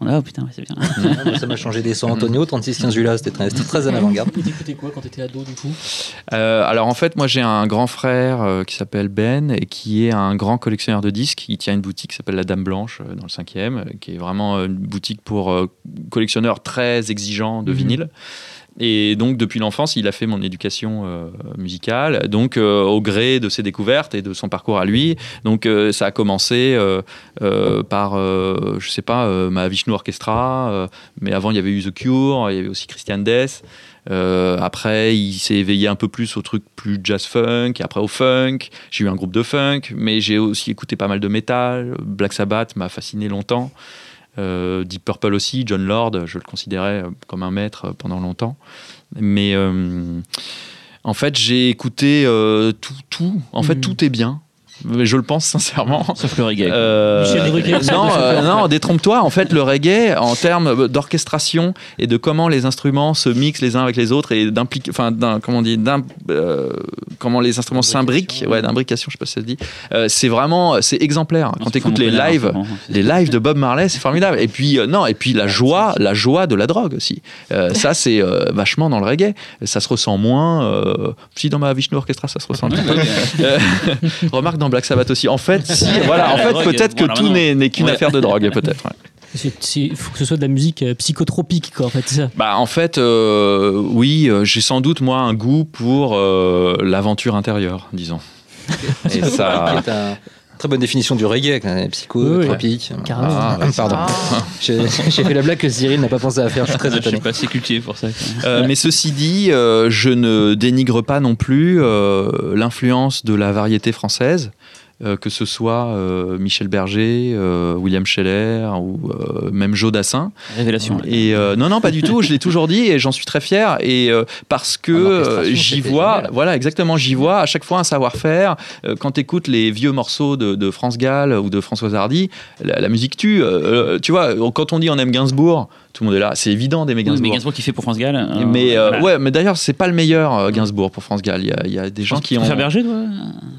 Oh putain, c'est bien. ça m'a changé des sons Antonio, 36-15 Jula, c'était très, très en avant-garde. T'écoutais quoi quand t'étais ado du coup? Euh, Alors en fait, moi j'ai un grand frère euh, qui s'appelle Ben et qui est un grand collectionneur de disques. Il tient une boutique qui s'appelle La Dame Blanche euh, dans le 5e, qui est vraiment une boutique pour collectionneurs très exigeants de mhm. vinyle. Et donc, depuis l'enfance, il a fait mon éducation euh, musicale, donc euh, au gré de ses découvertes et de son parcours à lui. Donc, euh, ça a commencé par, je sais pas, ma Vishnu Orchestra, mais avant, il y avait eu The Cure, il y avait aussi Christian Death. après, il s'est éveillé un peu plus au truc plus jazz funk, après au funk. J'ai eu un groupe de funk, mais j'ai aussi écouté pas mal de métal. Black Sabbath m'a fasciné longtemps. Euh, Deep Purple aussi, John Lord, je le considérais comme un maître pendant longtemps. Mais euh, en fait, j'ai écouté euh, tout, tout. En fait, mhm. tout est bien je le pense sincèrement. Sauf le reggae. Euh, non, euh, non détrompe-toi. En fait, le reggae, en termes d'orchestration et de comment les instruments se mixent les uns avec les autres et d'impliquer, enfin, comment on dit, euh, comment les instruments s'imbriquent, ouais, d'imbrication, je sais pas si ça se dit. c'est vraiment, c'est exemplaire. Quand tu écoutes les lives, les lives de Bob Marley, c'est formidable. Et puis non, et puis la joie, la joie de la drogue aussi. ça, c'est vachement dans le reggae. Ça se ressent moins. si dans ma Vishnu Orchestra, ça se ressent. Remarque dans Black Sabbath aussi. En fait, si, voilà, en fait, peut-être que tout n'est qu'une affaire de drogue, peut-être. Il faut que ce soit de la musique euh, psychotropique, quoi, en fait, ça. Bah, en fait, euh, oui, euh, j'ai sans doute, moi, un goût pour l'aventure intérieure, disons. Et ça... Très bonne définition du reggae, psychotropique. Ah, pardon. J'ai fait la blague que Cyril n'a pas pensé à faire. Je suis très étonné. Je suis pas assez cultivé pour ça. mais ceci dit, je ne dénigre pas non plus l'influence de la variété française. Euh, que ce soit euh, Michel Berger, euh, William Scheller ou même Joe Dassin. Révélation. Et non, non, pas du tout. Je l'ai toujours dit et j'en suis très fier. Et parce que j'y vois, voilà, exactement, j'y vois à chaque fois un savoir-faire. quand tu écoutes les vieux morceaux de, France Gall ou de Françoise Hardy, la, la musique tue. tu vois, quand on dit on aime Gainsbourg tout le monde est là. C'est évident d'aimer Gainsbourg. mais Gainsbourg qui fait pour France Gall. Euh, mais euh, ouais, mais d'ailleurs c'est pas le meilleur euh, Gainsbourg pour France Gall. Il y a, des gens qui ont. Faire Berger, toi?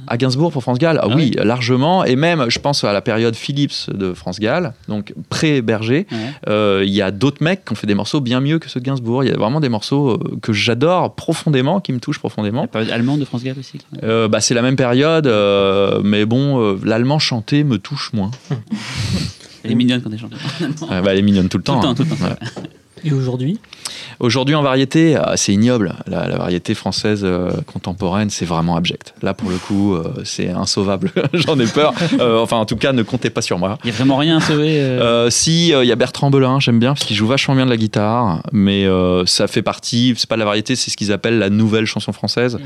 À Gainsbourg pour France Gall, ah, oui, largement. Et même, je pense à la période Philips de France Gall, donc pré-Berger. Il y a d'autres mecs qui ont fait des morceaux bien mieux que ceux de Gainsbourg. Il y a vraiment des morceaux que j'adore profondément, qui me touchent profondément. La période allemande de France Gall aussi. bah, c'est la même période, mais bon, l'allemand chanté me touche moins. Elle est mignonne quand elle chante. bah, elle est mignonne tout le temps. Tout le temps, tout le temps. Et aujourd'hui? Aujourd'hui, en variété, ah, c'est ignoble. La, variété française euh, contemporaine, c'est vraiment abject. Là, pour le coup, euh, c'est insauvable. J'en ai peur. Euh, enfin, en tout cas, ne comptez pas sur moi. Il n'y a vraiment rien à sauver Si, il y a Bertrand Belin, j'aime bien, parce qu'il joue vachement bien de la guitare. Mais ça fait partie, c'est pas la variété, c'est ce qu'ils appellent la nouvelle chanson française. Mm.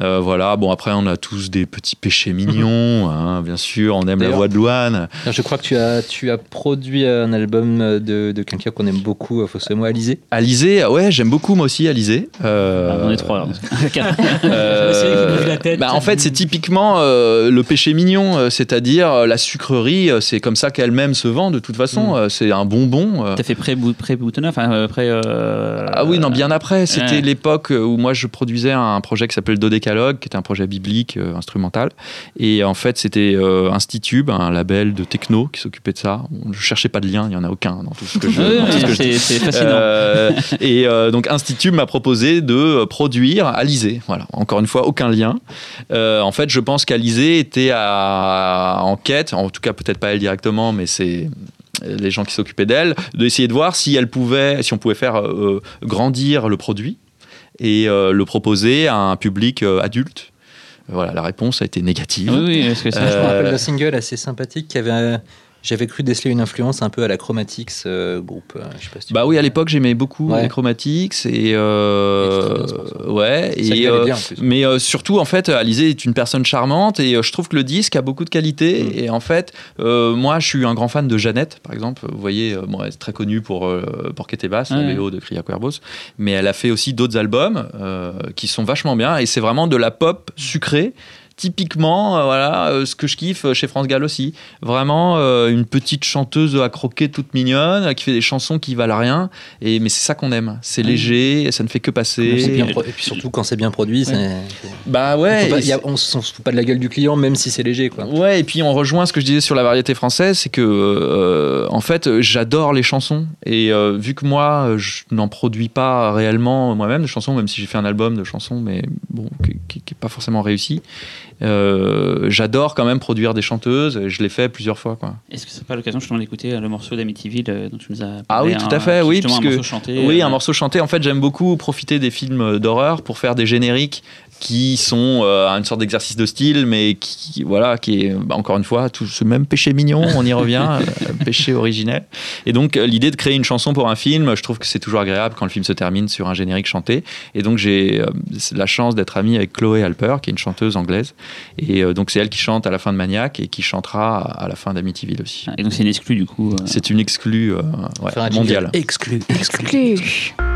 Euh, voilà, bon après on a tous des petits péchés mignons, hein, bien sûr, on aime la voix de Louane. Je crois que tu as, tu as produit un album de, de quelqu'un qu'on aime beaucoup, faut se moi, Alizé. Alizé, ouais, j'aime beaucoup moi aussi Alizé. Euh, ah, on est trois. euh, bah, en fait c'est typiquement euh, le péché mignon, c'est-à-dire la sucrerie, c'est comme ça qu'elle-même se vend de toute façon, mm. c'est un bonbon. T'as fait pré-Boutonneuf, enfin pré... Ah oui, non, bien après, c'était l'époque où moi je produisais un projet qui s'appelle Qui était un projet biblique euh, instrumental. Et en fait, c'était euh, Institube, un label de techno qui s'occupait de ça. Je cherchais pas de lien, il y en a aucun dans tout ce que je. c'est fascinant. Euh, et donc Institube m'a proposé de produire Alizé. Voilà, encore une fois, aucun lien. en fait, je pense qu'Alizé était à, en quête, en tout cas peut-être pas elle directement, mais c'est les gens qui s'occupaient d'elle, d'essayer de voir si elle pouvait, si on pouvait faire grandir le produit et euh, le proposer à un public euh, adulte. Voilà, la réponse a été négative. Oui, est-ce que ça Je me rappelle d'un single assez sympathique qui avait J'avais cru déceler une influence un peu à la Chromatics euh, groupe. euh, je sais pas si tu Bah oui, à l'époque j'aimais beaucoup Ouais. les Chromatics et euh, Et bien, ouais et euh, bien, mais euh, surtout en fait Alizé est une personne charmante et je trouve que le disque a beaucoup de qualité Mm. et en fait moi je suis un grand fan de Jeannette par exemple vous voyez bon, elle est très connue pour pour Quête Basse la BO de Cria Cuervos mais elle a fait aussi d'autres albums qui sont vachement bien et c'est vraiment de la pop sucrée typiquement euh, voilà euh, ce que je kiffe chez France Gall aussi vraiment euh, une petite chanteuse à croquer toute mignonne euh, qui fait des chansons qui valent rien et mais c'est ça qu'on aime c'est léger ça ne fait que passer C'est bien pro- et puis surtout quand c'est bien produit, bah on ouais pas- a- on on se fout pas de la gueule du client, même si c'est léger. Quoi. Ouais, et puis on rejoint ce que je disais sur la variété française, c'est que euh, en fait j'adore les chansons et euh, vu que moi je n'en produis pas réellement moi-même de chansons, même si j'ai fait un album de chansons, mais bon qui n'est pas forcément réussi, euh, j'adore quand même produire des chanteuses. Je l'ai fait plusieurs fois quoi. Est-ce que c'est pas l'occasion justement d'écouter euh, le morceau d'Amityville euh, dont tu nous as parlé Ah oui, tout à hein, fait, qui est oui, justement un morceau chanté. Oui, euh, un morceau chanté. En fait, j'aime beaucoup profiter des films d'horreur pour faire des génériques qui sont euh, une sorte d'exercice de style, mais qui, voilà, qui est bah, encore une fois tout ce même péché mignon. On y revient, euh, péché originel. Et donc euh, l'idée de créer une chanson pour un film, je trouve que c'est toujours agréable quand le film se termine sur un générique chanté. Et donc j'ai euh, la chance d'être ami avec Chloé Alper, qui est une chanteuse anglaise. Et euh, donc c'est elle qui chante à la fin de Maniac et qui chantera à la fin d'Amityville aussi. Et donc c'est une exclue du coup. euh, C'est une exclue euh, ouais, mondiale. Exclu. Exclu. I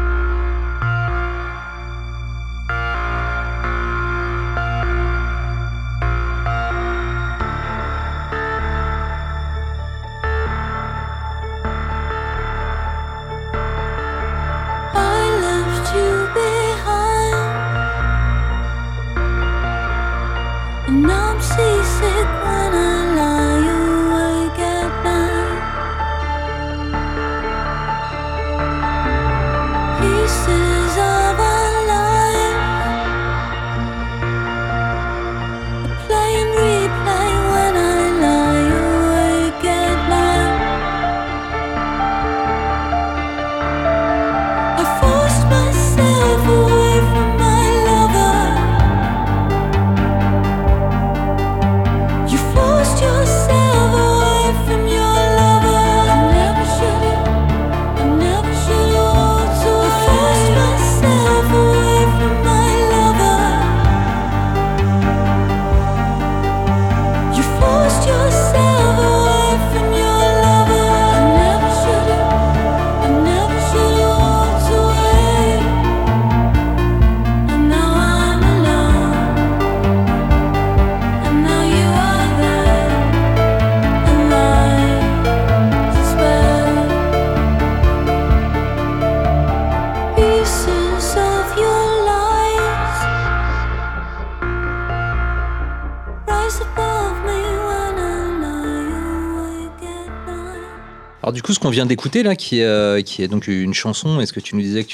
vient d'écouter là, euh, qui est donc une chanson, est-ce que tu nous disais que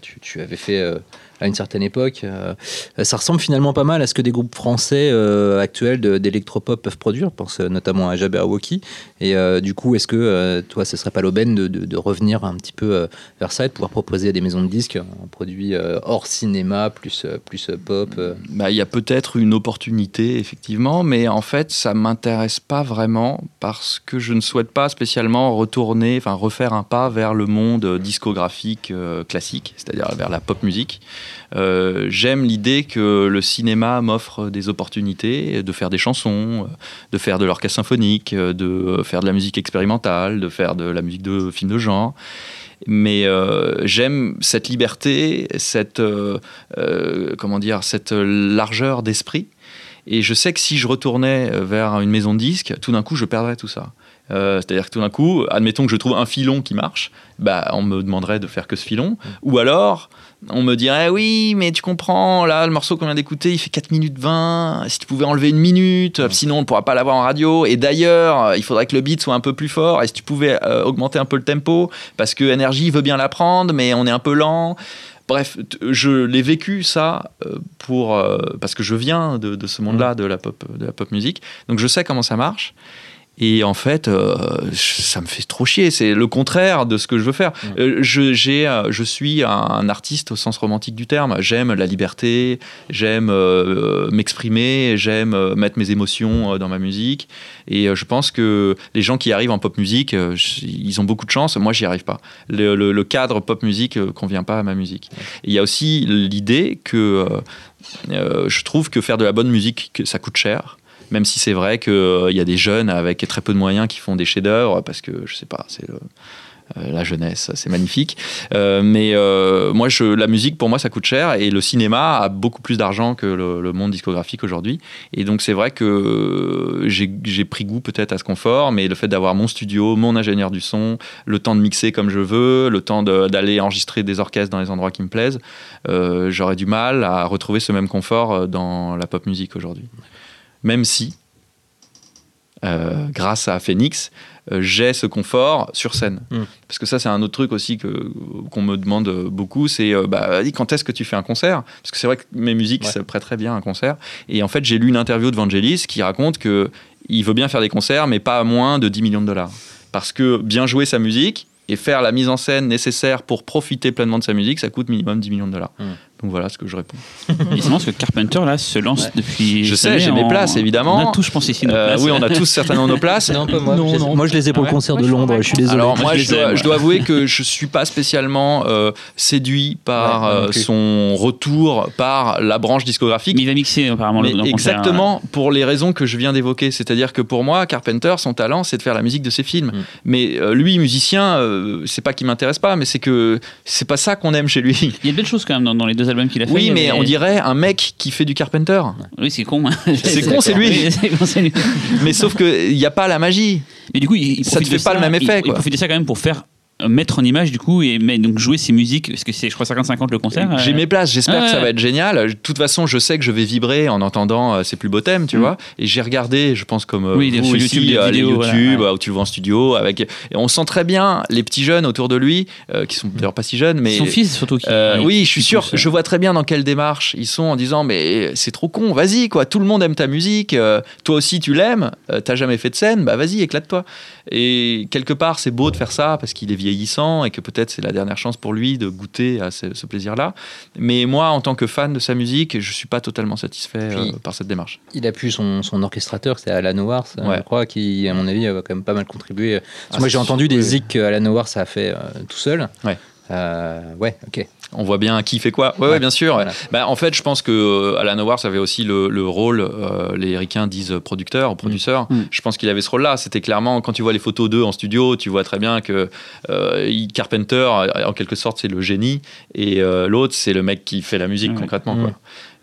tu, avais fait euh, à une certaine époque euh, Ça ressemble finalement pas mal à ce que des groupes français actuels d'électropop peuvent produire. Pense notamment à Jabberwocky. Et du coup, est-ce que toi, ce serait pas l'aubaine de, revenir un petit peu vers ça et pouvoir proposer à des maisons de disques un produit hors cinéma, plus, plus pop. Bah, il y a peut-être une opportunité, effectivement, mais en fait, ça m'intéresse pas vraiment parce que je ne souhaite pas spécialement refaire un pas vers le monde euh, discographique euh, classique, c'est-à-dire vers la pop musique. Euh, J'aime l'idée que le cinéma m'offre des opportunités de faire des chansons, de faire de l'orchestre symphonique, de faire de la musique expérimentale, de faire de la musique de films de genre. Mais j'aime cette liberté, cette comment dire, cette largeur d'esprit. Et je sais que si je retournais vers une maison de disques, tout d'un coup, je perdrais tout ça. Euh, C'est-à-dire que tout d'un coup, admettons que je trouve un filon qui marche, bah, on me demanderait de faire que ce filon. Ou alors, on me dirait oui, mais tu comprends, là, le morceau qu'on vient d'écouter, il fait 4 minutes 20. Si tu pouvais enlever une minute, sinon on ne pourra pas l'avoir en radio. Et d'ailleurs, il faudrait que le beat soit un peu plus fort. Et si tu pouvais euh, augmenter un peu le tempo, parce que Energy veut bien l'apprendre, mais on est un peu lent. Bref, je l'ai vécu ça euh, pour euh, parce que je viens de, de ce monde-là de la pop de la pop musique, donc je sais comment ça marche. Et en fait, euh, ça me fait trop chier. C'est le contraire de ce que je veux faire. Euh, je, euh, je suis un, artiste au sens romantique du terme. J'aime la liberté, j'aime euh, m'exprimer, j'aime mettre mes émotions dans ma musique. Et je pense que les gens qui arrivent en pop musique, ils ont beaucoup de chance. Moi, j'y arrive pas. Le, le- le cadre pop musique convient pas à ma musique. Il y a aussi l'idée que je trouve que faire de la bonne musique, que ça coûte cher. Même si c'est vrai qu'il y a des jeunes avec très peu de moyens qui font des chefs-d'œuvre, parce que je sais pas, c'est euh, la jeunesse, c'est magnifique. Euh, mais euh, moi, je, la musique, pour moi, ça coûte cher et le cinéma a beaucoup plus d'argent que le, monde discographique aujourd'hui. Et donc, c'est vrai que euh, j'ai pris goût peut-être à ce confort, mais le fait d'avoir mon studio, mon ingénieur du son, le temps de mixer comme je veux, le temps d'aller enregistrer des orchestres dans les endroits qui me plaisent, euh, j'aurais du mal à retrouver ce même confort euh, dans la pop musique aujourd'hui. Même si, euh, grâce à Phoenix, euh, j'ai ce confort sur scène. Mm. Parce que ça, c'est un autre truc aussi que, qu'on me demande beaucoup, c'est euh, bah, quand est-ce que tu fais un concert? Parce que c'est vrai que mes musiques Ouais. se prêteraient bien à un concert. Et en fait, j'ai lu une interview de Vangelis qui raconte que il veut bien faire des concerts, mais pas à moins de 10 millions de dollars. Parce que bien jouer sa musique et faire la mise en scène nécessaire pour profiter pleinement de sa musique, ça coûte minimum 10 millions de dollars. Mm. Donc voilà ce que je réponds. Et marrant parce que Carpenter là se lance Ouais. depuis. Je sais, j'ai mes en- places, évidemment. On a tous, je pense, ici nos Euh, places. oui, on a tous certainement nos places. Non, pas moi. Non, Je les- non. Moi, je les ai pour Ah le concert de Londres. Je suis désolé. Alors Moi, je dois, aime, je dois avouer que je suis pas spécialement euh, séduit par Ouais, euh, son retour par la branche discographique. Mais il va mixer apparemment le concert. exactement pour les raisons que je viens d'évoquer. C'est-à-dire que pour moi, Carpenter, son talent, c'est de faire la musique de ses films. Mm. Mais euh, lui, musicien, euh, c'est pas qu'il m'intéresse pas, mais c'est que c'est pas ça qu'on aime chez lui. Il y a de belles choses quand même dans, dans les deux albums qu'il a fait. Oui, Il mais avait- on dirait un mec qui fait du Carpenter. Oui, c'est con. hein. C'est con, c'est lui. Oui, mais sauf qu'il n'y a pas la magie. Mais du coup, il, il Ça de fait pas le même il- effet, Il, quoi. profite de ça quand même pour faire mettre en image du coup et mais, donc jouer ses musiques parce que c'est je crois 50-50 le concert. J'ai euh, mes places, j'espère que ça ouais. va être génial. De toute façon, je sais que je vais vibrer en entendant euh, ses plus beaux thèmes, tu Mm. vois. Et j'ai regardé, je pense comme euh, Oui, vous YouTube, des euh, les vidéos, voilà, YouTube, ouais. euh, où tu le vois en studio. Avec... Et on sent très bien les petits jeunes autour de lui, qui sont d'ailleurs pas si jeunes, mais... Son fils surtout. Qui, oui, je suis sûr, pousse, je vois très bien dans quelle démarche ils sont en disant mais c'est trop con, vas-y quoi, tout le monde aime ta musique, toi aussi tu l'aimes, t'as jamais fait de scène, bah vas-y éclate-toi. Et quelque part c'est beau de faire ça parce qu'il est vieillissant et que peut-être c'est la dernière chance pour lui de goûter à ce, ce plaisir-là. Mais moi en tant que fan de sa musique, je suis pas totalement satisfait euh, par cette démarche. Il a pu son, son orchestrateur, c'est Alan Wars, Ouais. je crois, qui, à mon avis, va quand même pas mal contribuer. Que Ah, moi, j'ai entendu des zik que Alan Wars a fait euh, tout seul. Ouais. Euh, ouais, ok. On voit bien qui fait quoi. Ouais, Ouais. bien sûr. Voilà. Bah, en fait, je pense que euh, Alan Howard avait aussi le, le rôle, euh, les Ricains disent producteur, producteur. Mm. Je pense qu'il avait ce rôle-là. C'était clairement, quand tu vois les photos d'eux en studio, tu vois très bien que euh, Carpenter, en quelque sorte, c'est le génie, et euh, l'autre, c'est le mec qui fait la musique concrètement. Mm.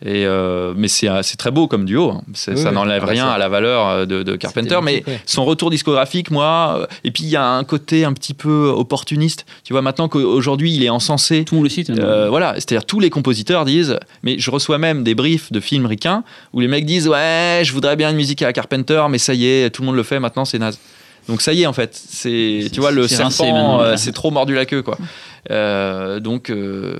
Et, euh, mais c'est euh, c'est très beau comme duo. hein. Oui, ça oui. n'enlève Ah bah, rien ça- à la valeur euh, de, de Carpenter. Mais ouais. son retour discographique, moi, et puis il y a un côté un petit peu opportuniste. Tu vois, maintenant qu'aujourd'hui il est encensé. Tout le monde le cite. hein. Euh, voilà, c'est-à-dire tous les compositeurs disent, mais je reçois même des briefs de films ricains où les mecs disent ouais, je voudrais bien une musique à Carpenter, mais ça y est, tout le monde le fait maintenant, c'est naze. Donc ça y est en fait, c'est tu vois le serpent, c'est trop mordu la queue quoi. Euh, donc euh,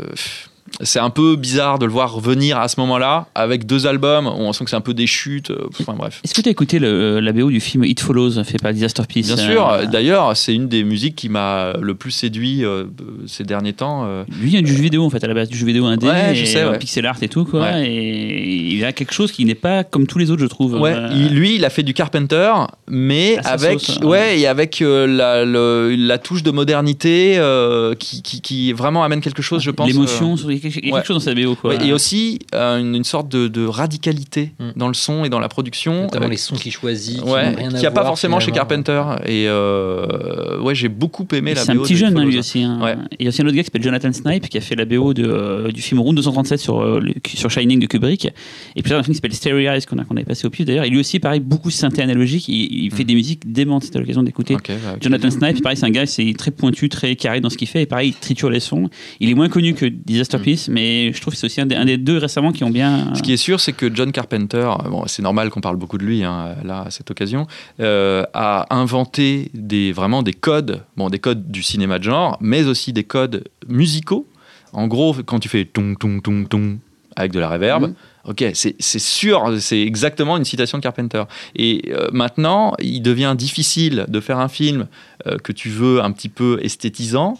c'est un peu bizarre de le voir revenir à ce moment-là avec deux albums où on sent que c'est un peu des chutes. euh, Enfin bref. Est-ce que tu as écouté le, la BO du film It Follows fait par Disaster Piece Bien euh, sûr. D'ailleurs, c'est une des musiques qui m'a le plus séduit euh, ces derniers temps. euh, Lui, il y a du jeu vidéo en fait, à la base du jeu vidéo indé, Ouais, je sais, ouais. pixel art et tout quoi. Ouais. Et il a quelque chose qui n'est pas comme tous les autres, je trouve. Ouais, Euh, il- lui, il a fait du Carpenter, mais sa avec, sauce, ouais, et avec euh, la, le- la touche de modernité euh, qui, qui, qui vraiment amène quelque chose, je pense. L'émotion, quelque, il y a ouais. quelque chose dans sa BO quoi. ouais, et aussi euh, une, une sorte de, de radicalité Mm. dans le son et dans la production. Notamment euh, les sons qu'il choisit. qui Ouais, n'ont rien qu'il à n'y a pas voir, forcément chez. Carpenter. Et euh, ouais, j'ai beaucoup aimé la C'est un BO petit de jeune, hein, lui aussi. hein. Ouais. Et il y a aussi un autre gars qui s'appelle Jonathan Snipe qui a fait la BO de, euh, du film Route 237 sur, euh, le- sur Shining de Kubrick. Et puis là, un film qui s'appelle Stereo Eyes qu'on a- qu'on avait passé au pied d'ailleurs. Et lui aussi, pareil, beaucoup synthé analogique. Il, il fait Mm. des musiques démentes. C'était l'occasion d'écouter. Bah. Jonathan Snipe, pareil, c'est un gars, c'est très pointu, très carré dans ce qu'il fait. Et pareil, il triture les sons. Il est moins connu que Disaster Mm. Mais je trouve que c'est aussi un des, un des deux récemment qui ont bien. Ce qui est sûr, c'est que John Carpenter, bon, c'est normal qu'on parle beaucoup de lui hein, là à cette occasion, euh, a inventé des vraiment des codes, bon des codes du cinéma de genre, mais aussi des codes musicaux. En gros, quand tu fais tong tong tong tong avec de la reverb. Mhm. Ok, c'est c'est sûr, c'est exactement une citation de Carpenter. Et euh, maintenant, il devient difficile de faire un film euh, que tu veux un petit peu esthétisant.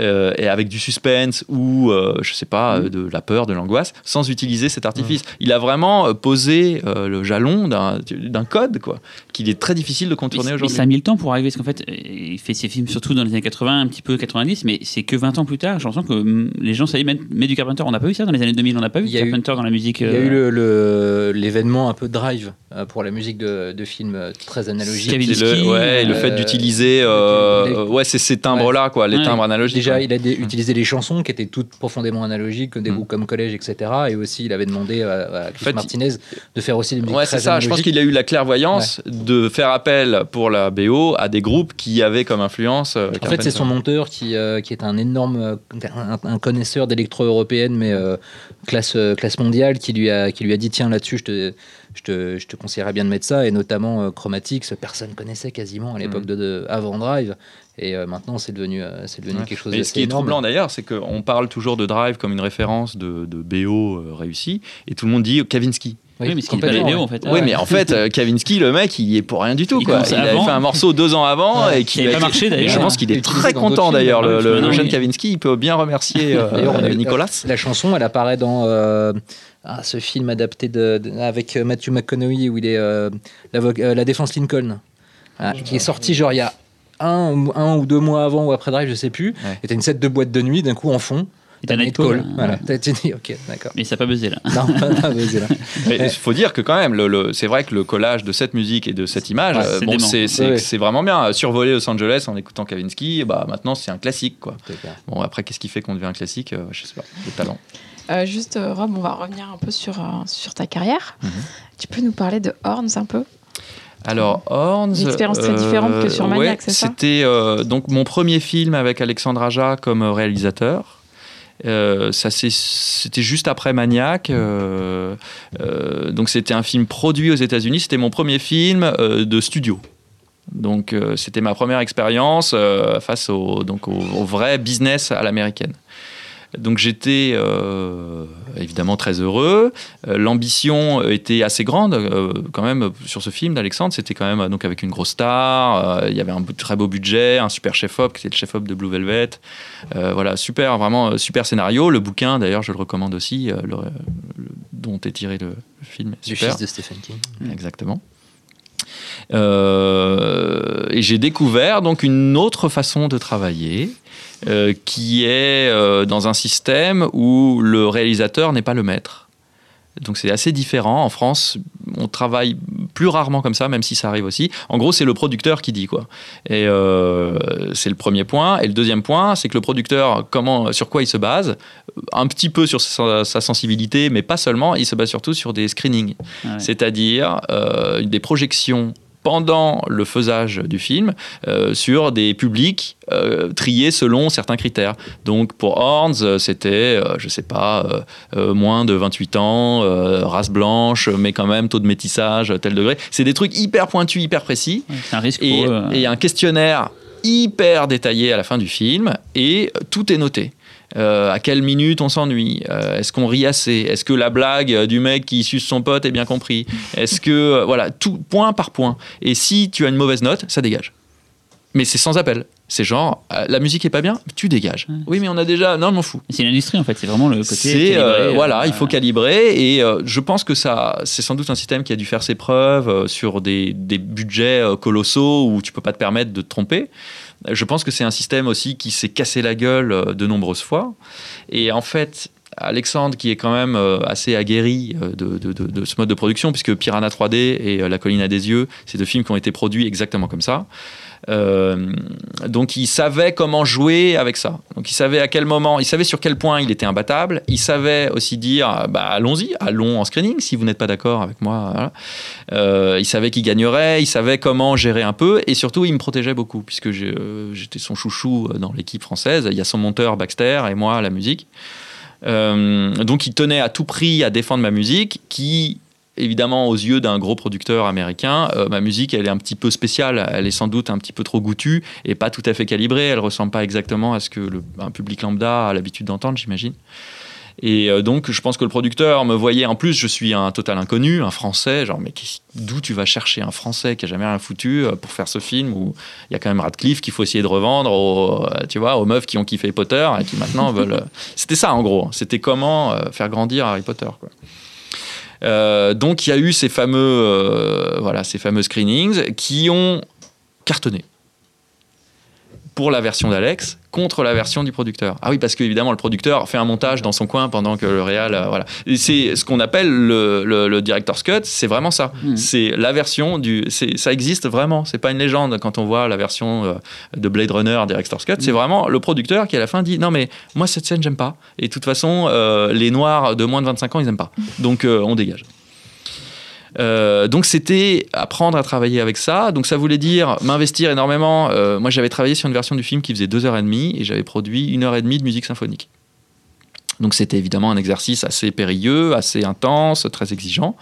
Euh, et avec du suspense ou euh, je sais pas Mhm. euh, de la peur, de l'angoisse, sans utiliser cet artifice. Il a vraiment euh, posé euh, le jalon d'un code quoi, qu'il est très difficile de contourner aujourd'hui. ça a mis le temps pour arriver, parce qu'en fait, il fait ses films surtout dans les années 80, un petit peu 90, mais c'est que 20 ans plus tard, j'ai l'impression que hum, les gens, ça y est, mettent, mettent du Carpenter. On n'a pas vu ça dans les années 2000, on n'a pas vu eu- Carpenter dans la musique. Il y a eu le- le- l'événement un peu drive euh, pour la musique de, de films très C'est le, ouais, le fait d'utiliser euh, ouais, c'est ces timbres-là, quoi, les Ouais. timbres analogiques. Déjà, il a utilisé les chansons qui étaient toutes profondément analogiques, des Mm. groupes comme Collège, etc. Et aussi, il avait demandé à, à fait, Martinez de faire aussi des musiques Ouais, c'est ça. Je pense qu'il a eu la clairvoyance de faire appel pour la BO à des groupes qui avaient comme influence. euh, En fait, c'est son monteur qui, euh, qui est un énorme un, un connaisseur d'électro-européenne, mais euh, classe, classe mondiale, qui lui a, qui lui a dit tiens, là-dessus, je te, je, te, je te conseillerais bien de mettre ça, et notamment euh, Chromatics, personne connaissait quasiment à l'époque Mm. de, de- avant Drive, et euh, maintenant, c'est devenu, euh, c'est devenu Ouais. quelque chose Mais d'assez ce qui est troublant d'ailleurs, c'est qu'on parle toujours de Drive comme une référence de, de BO euh, réussi, et tout le monde dit Kavinsky. Oui, mais ce qui n'est pas les BO, en fait. Oui, Ouais. mais en fait, Kavinsky, le mec, il est pour rien du tout. Il quoi. Il avait fait un morceau deux ans avant Ouais, et qui qui avait a pas été- marché, d'ailleurs. et Je pense qu'il est très content d'ailleurs, le, Ah le- jeune oui. Kavinsky. Il peut bien remercier euh, euh, Nicolas. La chanson, elle apparaît dans euh, ah, ce film adapté de, de- avec Matthew McConaughey où il est euh, euh, la défense Lincoln, Ah, qui est sorti genre il y a un, ou- un ou deux mois avant ou après Drive, je sais plus. Ouais. Et t'as une set de boîte de nuit d'un coup en fond. Et t'as Nightcall, hein. Voilà. T'as t'as dit ok, d'accord. Mais ça n'a pas buzzé là. Non, pas- pas baisé, là. Mais Il faut dire que quand même, le, le- c'est vrai que le collage de cette musique et de cette image, Ouais, euh, c'est bon, c'est, c'est- Ouais. c'est vraiment bien. Survoler Los Angeles en écoutant Kavinsky, bah, maintenant c'est un classique. Quoi. Bon, après, qu'est-ce qui fait qu'on devient un classique euh, Je sais pas, le talent. Euh, juste, euh, Rob, on va revenir un peu sur, euh, sur ta carrière. Mhm. Tu peux nous parler de Horns un peu? Alors, Horns. Une expérience très différente que sur Maniac, c'est ça C'était euh, donc mon premier film avec Alexandre Aja comme réalisateur. Euh, ça c'était juste après Maniac, euh, euh, donc c'était un film produit aux États-Unis. C'était mon premier film euh, de studio. Donc euh, c'était ma première expérience euh, face au, donc au, au vrai business à l'américaine. Donc j'étais euh, évidemment très heureux. Euh, L'ambition était assez grande euh, quand même sur ce film d'Alexandre. C'était quand même donc avec une grosse star. euh, il y avait un très beau budget, un super chef-op qui était le chef-op de Blue Velvet. Euh, voilà, super, vraiment super scénario. Le bouquin d'ailleurs, je le recommande aussi, euh, le- le- dont est tiré le, le film. Super. fils de Stephen King. Exactement. Euh, et j'ai découvert donc une autre façon de travailler euh, qui est euh, dans un système où le réalisateur n'est pas le maître. Donc c'est assez différent. En France, on travaille plus rarement comme ça, même si ça arrive aussi. En gros, c'est le producteur qui dit quoi. Et euh, c'est le premier point. Et le deuxième point, c'est que le producteur, comment, sur quoi il se base? Un petit peu sur sa, sa sensibilité, mais pas seulement. Il se base surtout sur des screenings, Ah ouais. c'est-à-dire euh, des projections pendant le faisage du film euh, sur des publics euh, triés selon certains critères. Donc pour Horns, euh, c'était, euh, je sais pas, moins de 28 ans, race blanche, mais quand même taux de métissage, tel degré. C'est des trucs hyper pointus, hyper précis. C'est un risque Et pour eux. et il y a un questionnaire hyper détaillé à la fin du film et tout est noté. Euh, à quelle minute on s'ennuie? Euh, Est-ce qu'on rit assez? Est-ce que la blague du mec qui suce son pote est bien compris Est-ce que euh, voilà tout point par point. Et si tu as une mauvaise note, ça dégage. Mais c'est sans appel. C'est genre euh, la musique est pas bien, tu dégages. Ouais. Oui, mais on a déjà non, je m'en fous. C'est une industrie en fait, c'est vraiment le côté. C'est euh, voilà, euh, il faut calibrer et je pense que ça, c'est sans doute un système qui a dû faire ses preuves sur des, des budgets colossaux où tu peux pas te permettre de te tromper. Je pense que c'est un système aussi qui s'est cassé la gueule euh, de nombreuses fois. Et en fait, Alexandre, qui est quand même euh, assez aguerri euh, de, ce mode de production, puisque Piranha 3D et La colline à des yeux, c'est deux films qui ont été produits exactement comme ça. Euh, donc il savait comment jouer avec ça. Donc il savait à quel moment, il savait sur quel point il était imbattable. Il savait aussi dire, bah, allons-y, allons en screening si vous n'êtes pas d'accord avec moi. Euh, il savait qu'il gagnerait, il savait comment gérer un peu et surtout il me protégeait beaucoup puisque euh, j'étais son chouchou dans l'équipe française. Il y a son monteur Baxter et moi la musique. Euh, donc il tenait à tout prix à défendre ma musique qui évidemment aux yeux d'un gros producteur américain euh, ma musique elle est un petit peu spéciale elle est sans doute un petit peu trop goûtue et pas tout à fait calibrée elle ressemble pas exactement à ce que le, un public lambda a l'habitude d'entendre j'imagine Et euh, donc, je pense que le producteur me voyait. En plus, je suis un total inconnu, un Français. Genre, mais d'où tu vas chercher un Français qui a jamais rien foutu euh, pour faire ce film où il y a quand même Radcliffe qu'il faut essayer de revendre aux, tu vois, aux meufs qui ont kiffé Potter et qui maintenant veulent. C'était ça, en gros. C'était comment faire grandir Harry Potter, quoi. Euh, donc, il y a eu ces fameux, euh, voilà, ces fameux screenings qui ont cartonné pour la version d'Alex contre la version du producteur. Ah oui, parce que évidemment le producteur fait un montage dans son coin pendant que le réal, euh, voilà. C'est ce qu'on appelle le, le, le director's cut. C'est vraiment ça. Mhm. C'est la version du. Ça existe vraiment. C'est pas une légende quand on voit la version euh, de Blade Runner director's cut. C'est vraiment le producteur qui à la fin dit non mais moi cette scène j'aime pas. Et de toute façon euh, les noirs de moins de 25 ans ils aiment pas. Donc euh, on dégage. Euh, donc c'était apprendre à travailler avec ça. Donc ça voulait dire m'investir énormément. Euh, moi j'avais travaillé sur une version du film qui faisait deux heures et demie et j'avais produit une heure et demie de musique symphonique. Donc c'était évidemment un exercice assez périlleux, assez intense, très exigeant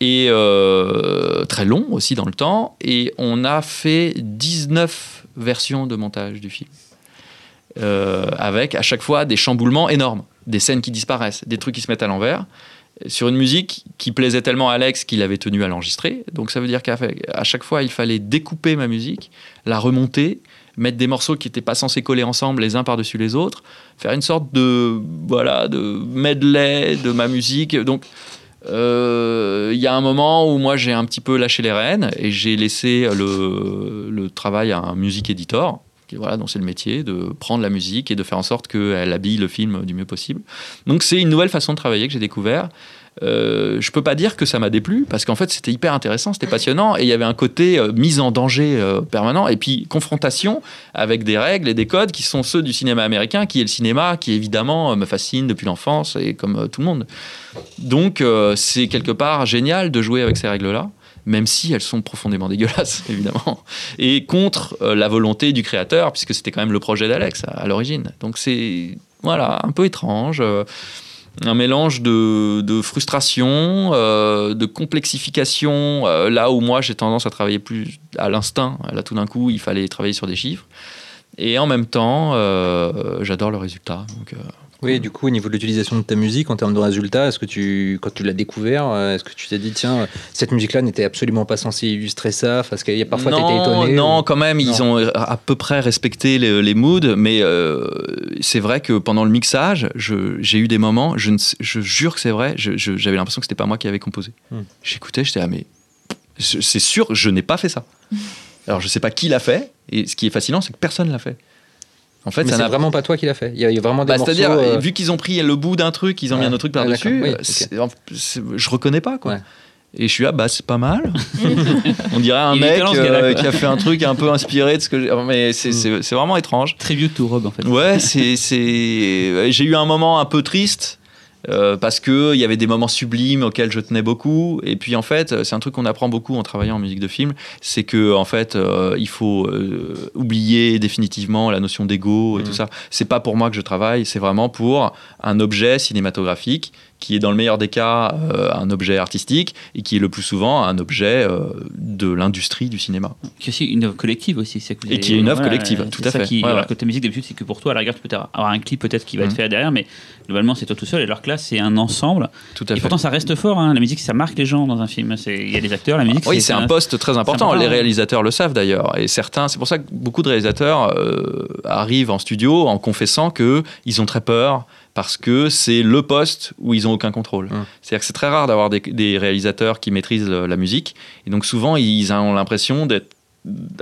et euh, très long aussi dans le temps. Et on a fait 19 versions de montage du film. Avec à chaque fois des chamboulements énormes, des scènes qui disparaissent, des trucs qui se mettent à l'envers sur une musique qui plaisait tellement à Alex qu'il avait tenu à l'enregistrer. Donc ça veut dire qu'à chaque fois, il fallait découper ma musique, la remonter, mettre des morceaux qui n'étaient pas censés coller ensemble les uns par-dessus les autres, faire une sorte de voilà de medley de ma musique. Donc euh, il y a un moment où moi j'ai un petit peu lâché les rênes et j'ai laissé le, le travail à un music editor voilà, dont c'est le métier, de prendre la musique et de faire en sorte qu'elle habille le film du mieux possible. Donc c'est une nouvelle façon de travailler que j'ai découvert. Euh, je peux pas dire que ça m'a déplu parce qu'en fait c'était hyper intéressant, c'était passionnant et il y avait un côté euh, mise en danger euh, permanent et puis confrontation avec des règles et des codes qui sont ceux du cinéma américain, qui est le cinéma qui évidemment euh, me fascine depuis l'enfance et comme tout le monde. Donc c'est quelque part génial de jouer avec ces règles-là même si elles sont profondément dégueulasses, évidemment, et contre euh, la volonté du créateur, puisque c'était quand même le projet d'Alex à, l'origine. Donc c'est voilà un peu étrange, euh, un mélange de, frustration, euh, de complexification, là où moi j'ai tendance à travailler plus à l'instinct. Là tout d'un coup il fallait travailler sur des chiffres, et en même temps j'adore le résultat. Oui, du coup, au niveau de l'utilisation de ta musique, en termes de résultats, est-ce que tu, quand tu l'as découvert, euh, est-ce que tu t'es dit, tiens, cette musique-là n'était absolument pas censée illustrer ça Parce qu'il y a parfois, tu non, étais étonné Non, ou- quand même, ils ont à peu près respecté les, les moods, mais euh, c'est vrai que pendant le mixage, je- j'ai eu des moments, je, ne je jure que c'est vrai, j'avais l'impression que c'était pas moi qui avais composé. Hmm. J'écoutais, j'étais, ah mais c'est sûr, je n'ai pas fait ça. Alors je sais pas qui l'a fait, et ce qui est fascinant, c'est que personne l'a fait. En fait, Mais ça n'a vraiment pas toi qui l'a fait. Il y a, vraiment des bah, morceaux. C'est-à-dire, euh, vu qu'ils ont pris le bout d'un truc, ils ont mis Ouais. un autre truc Ah, par-dessus, d'accord. Oui, euh, ok. c'est- en- c'est- je reconnais pas, quoi. Ouais. Et je suis, ah bah c'est pas mal. On dirait un Il mec euh, qui a fait un truc un peu inspiré de ce que j'ai. Mais c'est- c'est c'est vraiment étrange. Tribute to Rob en fait. Ouais, c'est. c'est- J'ai eu un moment un peu triste. Euh, parce que il y avait des moments sublimes auxquels je tenais beaucoup. Et puis en fait c'est un truc qu'on apprend beaucoup en travaillant en musique de film. C'est que en fait euh, il faut euh, oublier définitivement la notion d'ego et tout ça. C'est pas pour moi que je travaille. C'est vraiment pour un objet cinématographique qui est dans le meilleur des cas euh, un objet artistique et qui est le plus souvent un objet euh, de l'industrie du cinéma Qui est aussi une œuvre collective aussi. c'est que Et qui est une œuvre collective, tout à ça fait. Qui, Ouais, alors ouais. que ta musique d'habitude, c'est que pour toi, à la rigueur, tu peux avoir un clip peut-être qui va Mhm. être fait derrière, mais globalement, c'est toi tout seul. Et alors que là, c'est un ensemble. tout à Et fait pourtant, ça reste fort. hein. La musique, ça marque les gens dans un film. Il y a les acteurs, la musique. Oui, c'est un poste très important. important, Les réalisateurs le savent d'ailleurs. Et certains, c'est pour ça que beaucoup de réalisateurs euh, arrivent en studio en confessant que ils ont très peur parce que c'est le poste où ils ont aucun contrôle. Hum. C'est-à-dire que c'est très rare d'avoir des, des réalisateurs qui maîtrisent le- la musique. Et donc souvent, ils ont l'impression d'être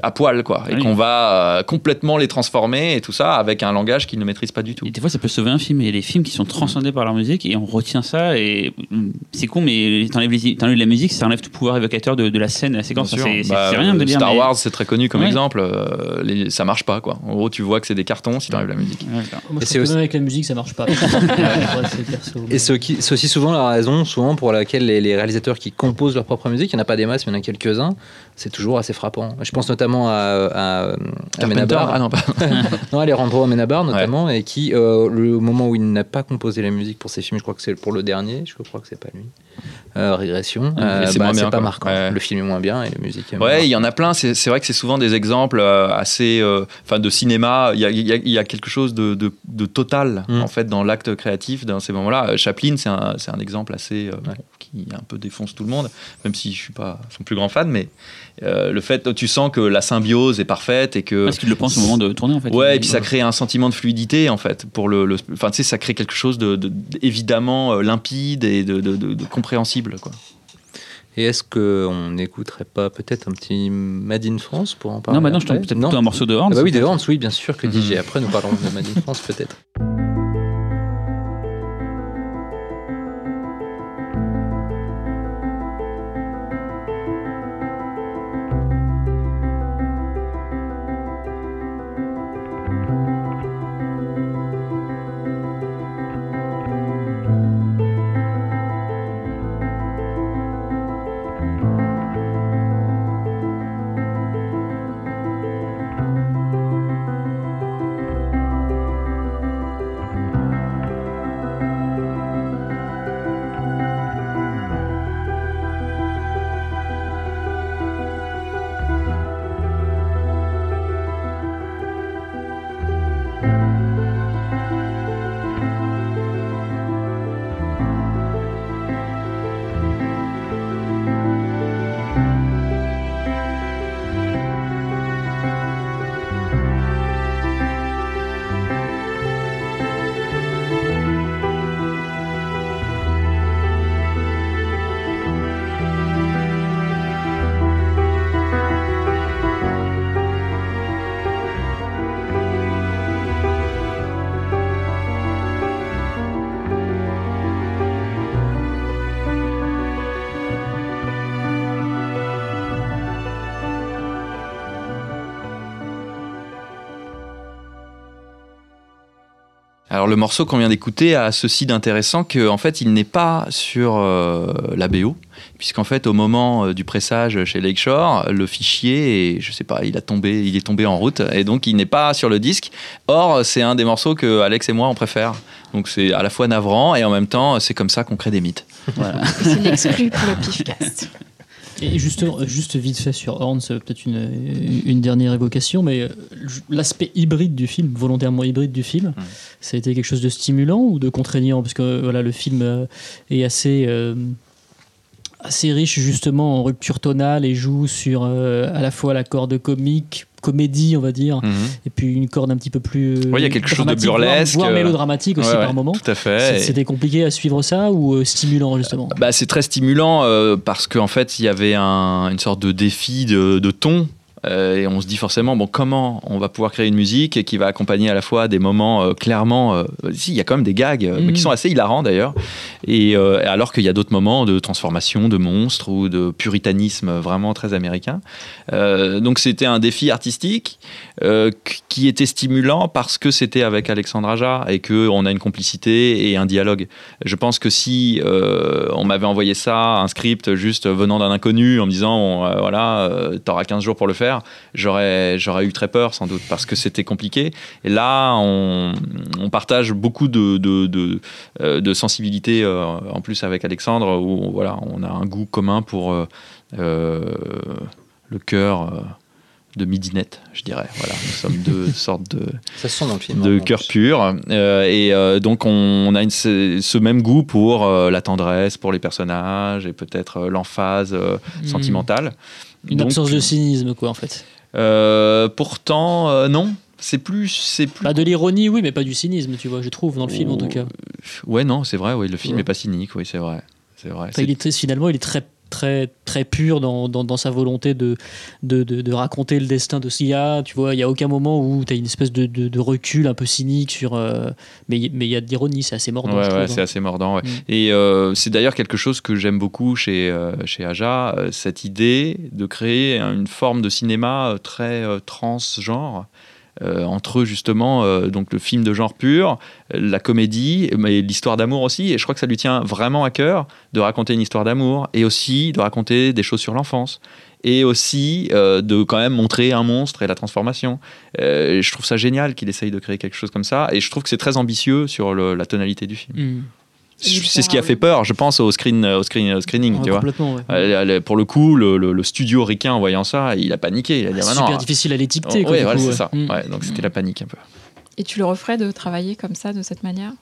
à poil, quoi. Et Oui. qu'on va euh, complètement les transformer et tout ça avec un langage qu'ils ne maîtrisent pas du tout. Et des fois, ça peut sauver un film. Il y a des films qui sont transcendés par leur musique et on retient ça. Et hum, c'est con, mais t'enlèves, les- t'enlèves la musique, ça enlève tout pouvoir évocateur de, de la scène, de la séquence. C'est, c'est- Bah, c'est rien de dire. Star mais- Wars, c'est très connu comme Ouais. exemple. euh, les- ça marche pas, quoi. En gros, tu vois que c'est des cartons si tu enlèves la musique. Ouais, Et c'est aussi- même avec la musique, ça marche pas. Et c'est aussi souvent la raison, souvent pour laquelle les, les réalisateurs qui composent leur propre musique, il n'y en a pas des masses, mais il y en a quelques-uns, c'est toujours assez frappant. Je pense notamment à, à, à Amenabar. Ah non, pas. Non, Alejandro Amenabar notamment, et qui, euh, le moment où il n'a pas composé la musique pour ses films, je crois que c'est pour le dernier, je crois que c'est pas lui. Euh, Régression, euh, c'est bah, pas quoi. marquant. Ouais. Le film est moins bien et la musique est Ouais, il y en a plein. C'est vrai que c'est souvent des exemples euh, assez, euh, enfin, de cinéma. Il y a, il y a- il y a quelque chose de, de- de total Mm. en fait dans l'acte créatif dans ces moments-là. Euh, Chaplin, c'est un, exemple assez Ouais. bon, qui un peu défonce tout le monde, même si je suis pas son plus grand fan, mais euh, le fait, tu sens que la symbiose est parfaite et que Parce qu'il le pense au moment de tourner en fait. Ouais, et puis ça crée un sentiment de fluidité en fait pour le, le- enfin tu sais, ça crée quelque chose de, de- évidemment euh, limpide et de, de- de- de compréhensible quoi. Et est-ce qu'on n'écouterait pas peut-être un petit Made in France pour en parler Non, maintenant je tombe peut-être un morceau de Horns. Ah bah oui, de Hans, oui, bien sûr que Mhm. DJ. Après, nous parlerons de Made in France peut-être. Le morceau qu'on vient d'écouter a ceci d'intéressant que en fait il n'est pas sur euh, la BO puisqu'en fait au moment euh, du pressage chez Lakeshore le fichier est, je sais pas il a tombé il est tombé en route et donc il n'est pas sur le disque. Or c'est un des morceaux que Alex et moi on préfère. Donc c'est à la fois navrant et en même temps c'est comme ça qu'on crée des mythes. C'est une exclue pour le pifcast. Et juste, juste vite fait sur Horns, euh, peut-être une, une dernière évocation, mais euh, l'aspect hybride du film, volontairement hybride du film, ça a été quelque chose de stimulant ou de contraignant? Parce que voilà, le film euh, est assez, euh, assez riche justement en rupture tonale et joue sur euh, à la fois la corde comique, comédie, on va dire, et puis une corde un petit peu plus. Ouais, il y a quelque chose de dramatique, voire- burlesque, Voire, euh, mélodramatique aussi Ouais, par ouais, moment. Tout à fait. Et- C'était compliqué à suivre ça ou euh, stimulant justement? Bah, c'est très stimulant euh, parce qu'en fait, il y avait un- une sorte de défi de, de ton. Euh, et on se dit forcément, bon, comment on va pouvoir créer une musique qui va accompagner à la fois des moments euh, clairement. euh, si, il y a quand même des gags, mais Mhm. qui sont assez hilarants d'ailleurs. Et alors qu'il y a d'autres moments de transformation, de monstres ou de puritanisme vraiment très américain. Donc c'était un défi artistique qu- qui était stimulant parce que c'était avec Alexandre Aja et qu'on a une complicité et un dialogue. Je pense que si on m'avait envoyé ça, un script juste venant d'un inconnu en me disant voilà, t'auras 15 jours pour le faire, j'aurais, j'aurais eu très peur sans doute parce que c'était compliqué. Et là, on, on partage beaucoup de, de, de, euh, de sensibilité euh, en plus avec Alexandre où voilà, on a un goût commun pour euh, le cœur. de midinette, je dirais. Voilà, nous sommes deux sortes de, Ça se sent dans le film. de en cœur pur. Euh, et euh, donc, on, a une- ce, ce même goût pour euh, la tendresse, pour les personnages et peut-être l'emphase Hmm. sentimentale. Une Donc, absence de cynisme, quoi, en fait. euh, pourtant, euh, non. C'est plus, c'est plus. Pas de l'ironie, oui, mais pas du cynisme, tu vois, je trouve, dans le film en tout cas. Ouais, non, c'est vrai. Oui, le film Ouais. n'est pas cynique. Oui, c'est vrai. C'est vrai. Enfin, il est très- finalement, il est très très très pur dans, dans, dans sa volonté de, de, de, de raconter le destin de Sia tu vois il y a aucun moment où tu as une espèce de, de, recul un peu cynique sur euh, mais mais il y a de l'ironie c'est assez mordant Ouais, ouais, c'est hein. assez mordant. ouais. Mm. Et euh, c'est d'ailleurs quelque chose que j'aime beaucoup chez, euh, chez Aja, euh, cette idée de créer une forme de cinéma très transgenre. Euh, entre justement euh, donc le film de genre pur, la comédie, mais l'histoire d'amour aussi. Et je crois que ça lui tient vraiment à cœur de raconter une histoire d'amour et aussi de raconter des choses sur l'enfance et aussi euh, de quand même montrer un monstre et la transformation. Je trouve ça génial qu'il essaye de créer quelque chose comme ça et je trouve que c'est très ambitieux sur la tonalité du film. Mm. C'est ce qui a fait peur, je pense, au, screen, au, screen, au screening. Ouais, tu vois. ouais. Euh, Pour le coup, le, le- le studio ricain, en voyant ça, il a paniqué. Il a dit, C'est ah, super non, difficile à l'étiqueter. du voilà, c'est ouais. ça. Mm. Ouais, donc c'était la panique un peu. Et tu le referais de travailler comme ça, de cette manière?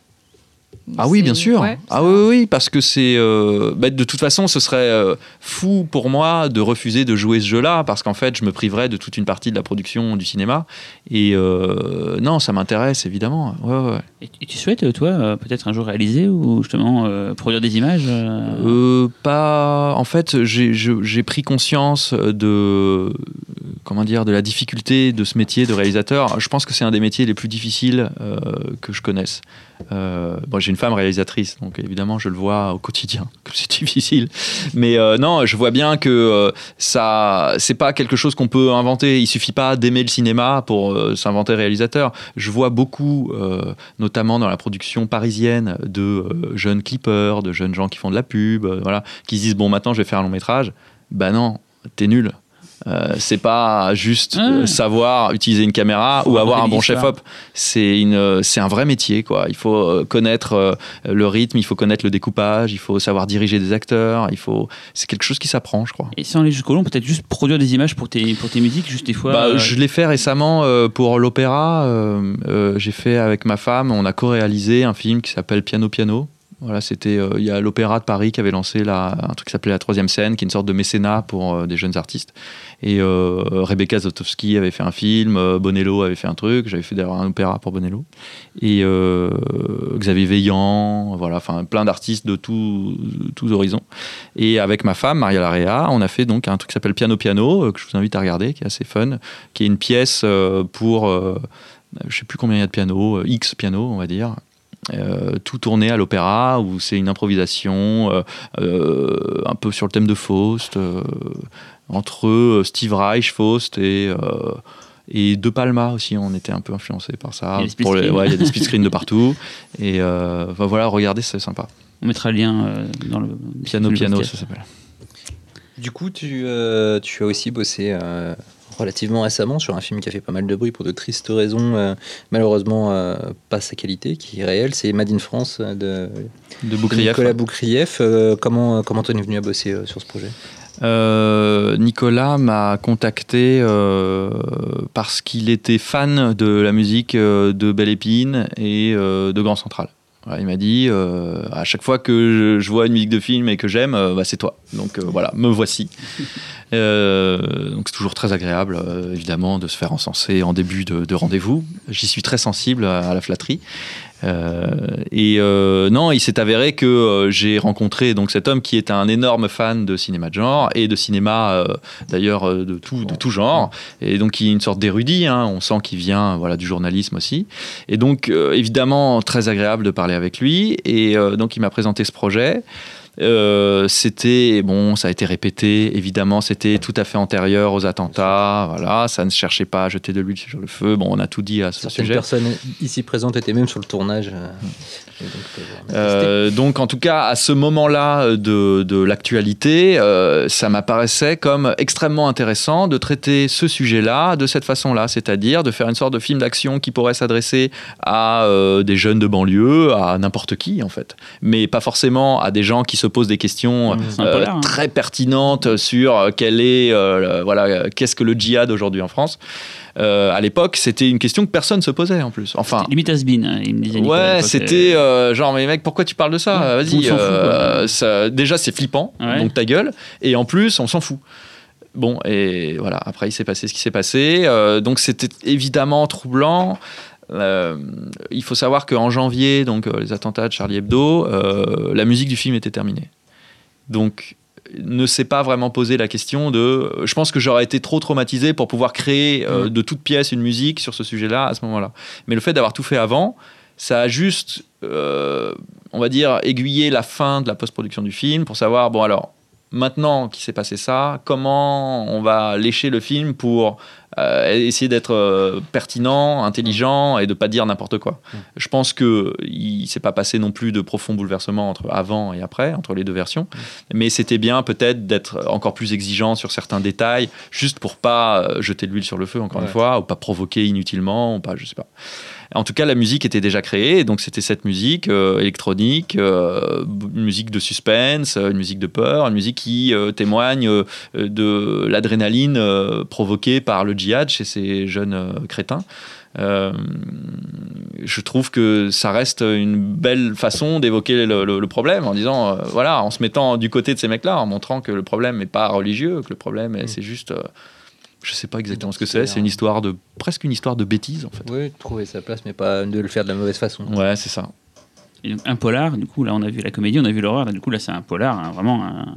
Ah oui, bien sûr. ouais, ah oui, oui, oui, parce que c'est. euh, bah, de toute façon, ce serait euh, fou pour moi de refuser de jouer ce jeu-là, parce qu'en fait, je me priverais de toute une partie de la production du cinéma. Et euh, non, ça m'intéresse, évidemment. Ouais, ouais, ouais. Et, et tu souhaites, toi, euh, peut-être un jour réaliser ou justement euh, produire des images euh, Euh, pas. En fait, j'ai pris conscience de comment dire de la difficulté de ce métier de réalisateur. Je pense que c'est un des métiers les plus difficiles euh, que je connaisse. Euh, bon, j'ai une femme réalisatrice, donc évidemment, je le vois au quotidien que c'est difficile. Mais euh, non, je vois bien que ça, c'est pas quelque chose qu'on peut inventer. Il suffit pas d'aimer le cinéma pour s'inventer réalisateur. Je vois beaucoup, notamment dans la production parisienne, de jeunes clippers, de jeunes gens qui font de la pub, voilà, qui se disent bon, maintenant, je vais faire un long métrage. Bah non, t'es nul. Euh, c'est pas juste Ah. euh, savoir utiliser une caméra Faut ou avoir un bon chef-op. C'est une, euh, c'est un vrai métier, quoi. Il faut connaître le rythme, il faut connaître le découpage, il faut savoir diriger des acteurs, il faut. C'est quelque chose qui s'apprend, je crois. Et sans aller jusqu'au long, peut-être juste produire des images pour tes, pour tes musiques, juste des fois. Bah, euh, je l'ai fait récemment pour l'opéra. J'ai fait avec ma femme, on a co-réalisé un film qui s'appelle Piano Piano. Voilà, c'était euh, il y a l'opéra de Paris qui avait lancé la, un truc qui s'appelait la troisième scène, qui est une sorte de mécénat pour euh, des jeunes artistes. Et euh, Rebecca Zotowski avait fait un film, Bonello avait fait un truc, j'avais fait d'ailleurs un opéra pour Bonello. Et Xavier Veillant, voilà, plein d'artistes de tous horizons. Et avec ma femme, Maria Larrea, on a fait donc un truc qui s'appelle Piano Piano, que je vous invite à regarder, qui est assez fun, qui est une pièce pour, je sais plus combien il y a de pianos, X pianos, on va dire. Euh, tout tourné à l'opéra où c'est une improvisation euh, euh, un peu sur le thème de Faust euh, entre euh, Steve Reich, Faust et euh, et De Palma aussi, on était un peu influencé par ça. Il y a des les- screens. ouais, il y a des split screens de partout. Et euh, enfin, voilà, regardez, c'est sympa. On mettra le lien euh, dans le. Piano le Piano, podcast. ça s'appelle. Du coup, tu, euh, tu as aussi bossé euh, relativement récemment sur un film qui a fait pas mal de bruit pour de tristes raisons, euh, malheureusement euh, pas sa qualité, qui est réelle. C'est Made in France euh, de. Nicolas Boukrieff. Euh, comment comment t'en es venu à bosser sur ce projet? Nicolas m'a contacté parce qu'il était fan de la musique de Belle Épine et de Grand Central. Voilà, il m'a dit euh, à chaque fois que je, je vois une musique de film et que j'aime, euh, bah, c'est toi. Donc euh, voilà, me voici. Donc c'est toujours très agréable, évidemment, de se faire encenser en début de, de rendez-vous. J'y suis très sensible à, à la flatterie. Euh, et euh, non, il s'est avéré que euh, j'ai rencontré donc cet homme qui est un énorme fan de cinéma de genre et de cinéma d'ailleurs de tout de tout genre et donc il est une sorte d'érudit. hein. on sent qu'il vient voilà du journalisme aussi. Et donc évidemment très agréable de parler avec lui et donc il m'a présenté ce projet. Euh, c'était bon, ça a été répété. Évidemment, c'était tout à fait antérieur aux attentats. Voilà, ça ne cherchait pas à jeter de l'huile sur le feu. Bon, on a tout dit à ce Certaines sujet. personnes ici présentes étaient même sur le tournage. euh, donc, attester. Euh, donc, en tout cas, à ce moment-là de, de l'actualité, euh, ça m'apparaissait comme extrêmement intéressant de traiter ce sujet-là de cette façon-là, c'est-à-dire de faire une sorte de film d'action qui pourrait s'adresser à des jeunes de banlieue, à n'importe qui en fait, mais pas forcément à des gens qui se posent des questions un euh, polar, hein. très pertinentes sur euh, quel est, euh, voilà, qu'est-ce que le djihad aujourd'hui en France. Euh, à l'époque, c'était une question que personne se posait en plus. Enfin, Limite has-been, hein, il me disait. Ouais, c'était euh, genre, mais mec, pourquoi tu parles de ça Ouais, Vas-y, euh, déjà c'est flippant, Ouais. donc ta gueule, et en plus on s'en fout. Bon, et voilà, après il s'est passé ce qui s'est passé, donc c'était évidemment troublant. Euh, il faut savoir qu'en janvier, donc euh, les attentats de Charlie Hebdo, euh, la musique du film était terminée. Donc ne s'est pas vraiment posé la question de. Je pense que j'aurais été trop traumatisé pour pouvoir créer euh, de toute pièce une musique sur ce sujet-là à ce moment-là. Mais le fait d'avoir tout fait avant, ça a juste, on va dire, aiguillé la fin de la post-production du film pour savoir, bon alors, maintenant qu'il s'est passé ça, comment on va lécher le film pour essayer d'être euh, pertinent, intelligent et de pas dire n'importe quoi. Mm. Je pense que il s'est pas passé non plus de profonds bouleversements entre avant et après, entre les deux versions, mais c'était bien peut-être d'être encore plus exigeant sur certains détails, juste pour pas euh, jeter de l'huile sur le feu encore Ouais. une fois, ou pas provoquer inutilement, ou pas, je sais pas. En tout cas, la musique était déjà créée, et donc c'était cette musique euh, électronique, euh, une musique de suspense, euh, une musique de peur, une musique qui témoigne de l'adrénaline provoquée par le djihad chez ces jeunes crétins. Euh, je trouve que ça reste une belle façon d'évoquer le, le- le problème en disant, euh, voilà, en se mettant du côté de ces mecs-là, en montrant que le problème n'est pas religieux, que le problème, Mm. c'est juste, euh, je sais pas exactement ce que C'est c'est, une un- histoire de, presque une histoire de bêtise en fait. Oui, trouver sa place, mais pas de le faire de la mauvaise façon. Ouais, c'est ça. Et donc, un polar, du coup, là, on a vu la comédie, on a vu l'horreur, là, du coup, là, c'est un polar, hein, vraiment un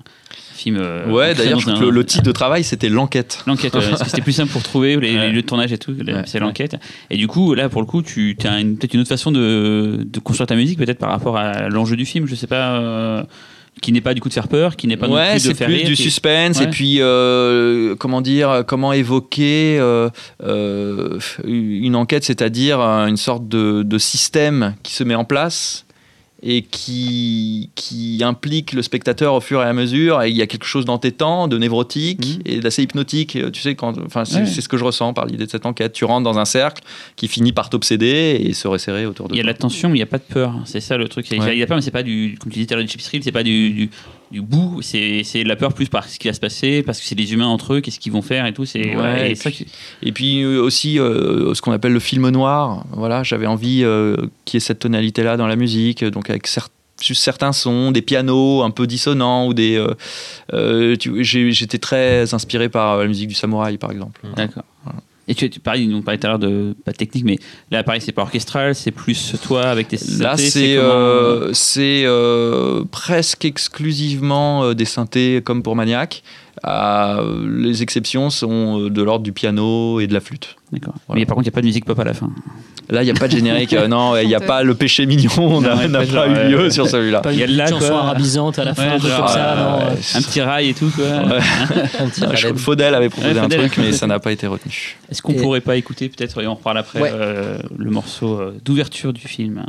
film. euh, ouais, d'ailleurs, un- le, le titre de travail, c'était L'enquête. L'enquête, ouais, parce que c'était plus simple pour trouver les, lieux de tournage et tout, Ouais. c'est l'enquête. Et du coup, là, pour le coup, tu as peut-être une autre façon de, de construire ta musique, peut-être par rapport à l'enjeu du film, je sais pas, euh, qui n'est pas du coup de faire peur, qui n'est pas non plus de c'est faire plus rire, du qui- suspense et puis euh, comment dire, comment évoquer euh, euh, une enquête, c'est-à-dire euh, une sorte de, de système qui se met en place et qui, qui implique le spectateur au fur et à mesure. Et il y a quelque chose d'entêtant, de névrotique Mhm. et d'assez hypnotique. Et, Tu sais, quand, enfin, c'est Ouais. c'est ce que je ressens par l'idée de cette enquête. Tu rentres dans un cercle qui finit par t'obséder et se resserrer autour de Il y a de toi. la tension, mais il n'y a pas de peur. C'est ça le truc. Il y a- Ouais. il y a peur, mais c'est pas du, comme tu disais tout à l'heure, du chip thrill, c'est pas du, du, du bout. C'est de la peur plus par ce qui va se passer, parce que c'est des humains entre eux, qu'est-ce qu'ils vont faire et tout. C'est Ouais, et puis- qui- Et puis euh, aussi euh, ce qu'on appelle le film noir. Voilà, j'avais envie euh, qu'il y ait cette tonalité-là dans la musique, donc avec cer- juste certains sons, des pianos un peu dissonants ou des. euh, euh, J'étais très inspiré par la musique du samouraï, par exemple. D'accord. Et tu, tu parlais, on parlait tout à l'heure de pas de technique, mais là, pareil, c'est pas orchestral, c'est plus toi avec tes Là, synthés, c'est comment- euh, c'est, euh, presque exclusivement euh, des synthés comme pour Maniac. Ah, les exceptions sont euh, de l'ordre du piano et de la flûte. D'accord. Voilà. Mais par contre, il n'y a pas de musique pop à la fin. Là, il n'y a pas de générique. euh, non, il n'y a pas le péché mignon. On n'a pas eu lieu sur celui-là. Pas Il y a de la, chanson arabisante à la fin, genre, comme ça. euh, non, euh, Un petit rail et tout, quoi. Ouais. Un petit je-. Faudel avait proposé Ouais, un Faudel. truc, mais ça n'a pas été retenu. Est-ce qu'on Et- pourrait pas écouter peut-être, et on reparle après, Ouais. euh, le morceau euh, d'ouverture du film?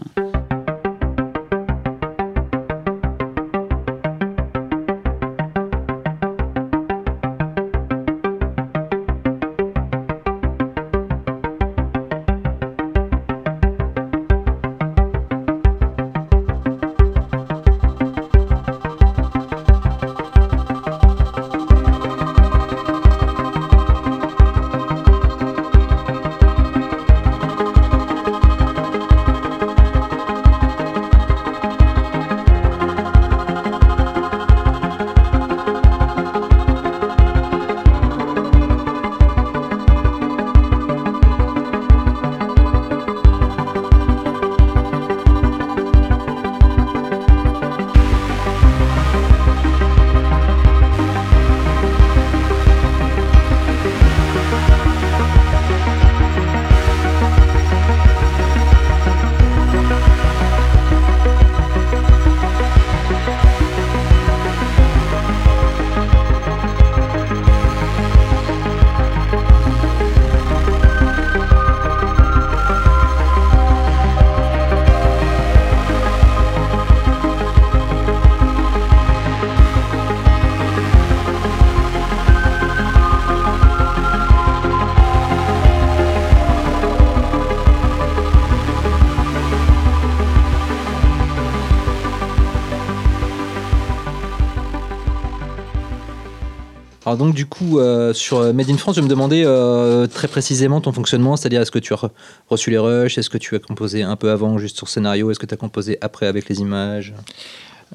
Alors donc du coup euh, sur euh, Made in France, je me demandais euh, très précisément ton fonctionnement, c'est-à-dire est-ce que tu as re- reçu les rushs, est-ce que tu as composé un peu avant juste sur scénario, est-ce que tu as composé après avec les images?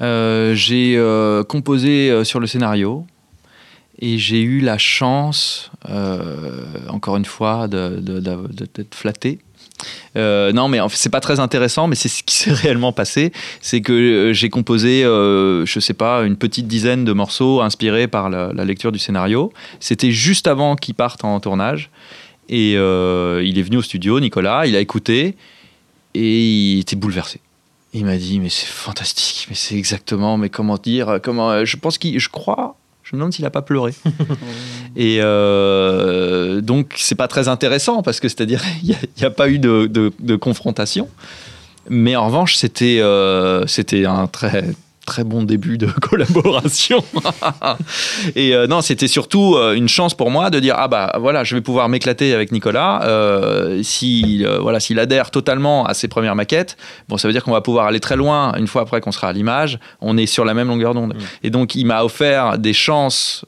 Euh, j'ai composé sur le scénario et j'ai eu la chance, encore une fois, d'être flatté. Euh, non, mais en fait, c'est pas très intéressant, mais c'est ce qui s'est réellement passé. C'est que euh, j'ai composé, euh, je sais pas, une petite dizaine de morceaux inspirés par la, lecture du scénario. C'était juste avant qu'ils partent en tournage. Et il est venu au studio, Nicolas, il a écouté et il était bouleversé. Il m'a dit mais c'est fantastique, mais c'est exactement, mais comment dire, comment, je pense qu'il, je crois, je me demande s'il a pas pleuré. Et euh, donc, c'est pas très intéressant parce que c'est-à-dire, il n'y a, pas eu de, de- de confrontation. Mais en revanche, c'était euh, c'était un très très bon début de collaboration. et euh, non, c'était surtout euh, une chance pour moi de dire ah bah voilà, je vais pouvoir m'éclater avec Nicolas. Euh, si euh, voilà, s'il adhère totalement à ses premières maquettes, bon, ça veut dire qu'on va pouvoir aller très loin une fois après qu'on sera à l'image. On est sur la même longueur d'onde. Et donc, il m'a offert des chances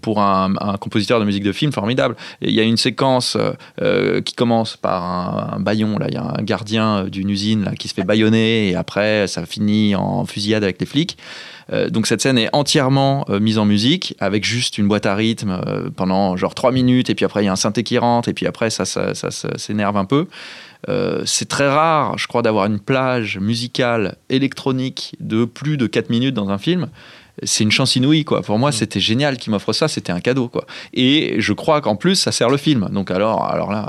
pour un, compositeur de musique de film formidable. Il y a une séquence euh, euh, qui commence par un, un baillon. Là, il y a un gardien euh, d'une usine qui se fait baïonner et après ça finit en fusillade avec les flics. Euh, donc cette scène est entièrement euh, mise en musique avec juste une boîte à rythme euh, pendant genre trois minutes et puis après il y a un synthé qui rentre et puis après ça, ça, s'énerve un peu. Euh, c'est très rare, je crois, d'avoir une plage musicale électronique de plus de 4 minutes dans un film. C'est une chance inouïe, quoi. Pour moi, c'était génial qu'il m'offre ça, c'était un cadeau, quoi. Et je crois qu'en plus, ça sert le film. Donc alors, alors là,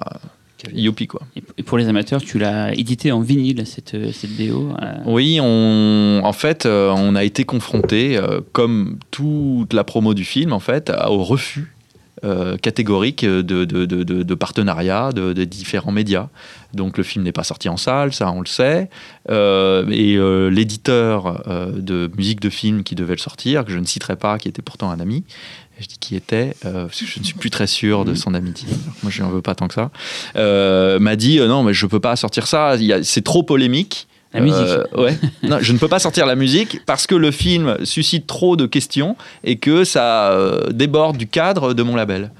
youpi, quoi. Et- pour les amateurs, tu l'as édité en vinyle, cette, cette BO. euh, Oui, on, en fait, euh, on a été confronté, euh, comme toute la promo du film, en fait, au refus euh, catégorique de, de, de, partenariats de, différents médias. Donc le film n'est pas sorti en salle, ça on le sait. Euh, et euh, l'éditeur de musique de film qui devait le sortir, que je ne citerai pas, qui était pourtant un ami, je dis qui était, parce que je ne suis plus très sûr de son amitié. Moi, je n'en veux pas tant que ça. M'a dit non, mais je peux pas sortir ça. C'est trop polémique. La musique. Euh, ouais. Non, je ne peux pas sortir la musique parce que le film suscite trop de questions et que ça euh, déborde du cadre de mon label.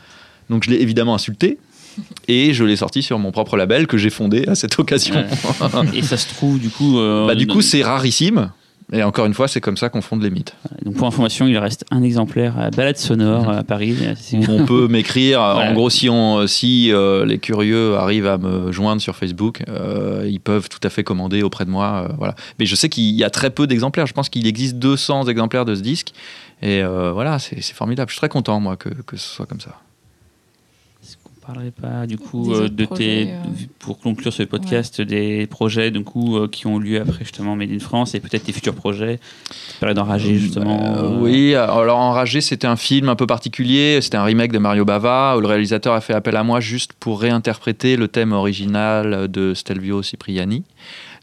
Donc je l'ai évidemment insulté et je l'ai sorti sur mon propre label que j'ai fondé à cette occasion. et ça se trouve, du coup. euh, bah, du coup, c'est rarissime. Et encore une fois, c'est comme ça qu'on fonde les mythes. Donc pour information, il reste un exemplaire à Balade Sonore à Paris. On peut m'écrire. Voilà. En gros, si, on, si euh, les curieux arrivent à me joindre sur Facebook, euh, ils peuvent tout à fait commander auprès de moi. euh, voilà. Mais je sais qu'il y a très peu d'exemplaires. Je pense qu'il existe 200 exemplaires de ce disque. Et voilà, c'est c'est formidable. Je suis très content, moi, que, que ce soit comme ça. Parlerait pas du coup euh, de projets, tes, euh. pour conclure ce podcast, des projets du coup euh, qui ont lieu après justement Made in France et peut-être tes futurs projets. Tu parlais d'enrager justement. Euh, euh, oui, alors Enragé, c'était un film un peu particulier. C'était un remake de Mario Bava où le réalisateur a fait appel à moi juste pour réinterpréter le thème original de Stelvio Cipriani.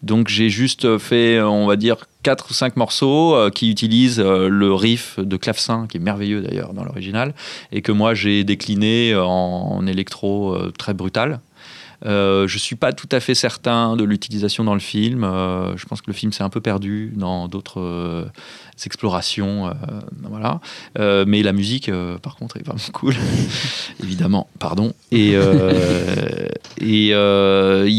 Donc j'ai juste fait, on va dire, quatre ou cinq morceaux euh, qui utilisent euh, le riff de clavecin, qui est merveilleux d'ailleurs dans l'original, et que moi j'ai décliné en, en électro euh, très brutal. Euh, je suis pas tout à fait certain de l'utilisation dans le film. Euh, je pense que le film s'est un peu perdu dans d'autres euh, explorations. euh, voilà. Mais la musique, par contre, est vraiment cool. Évidemment, pardon. Et il y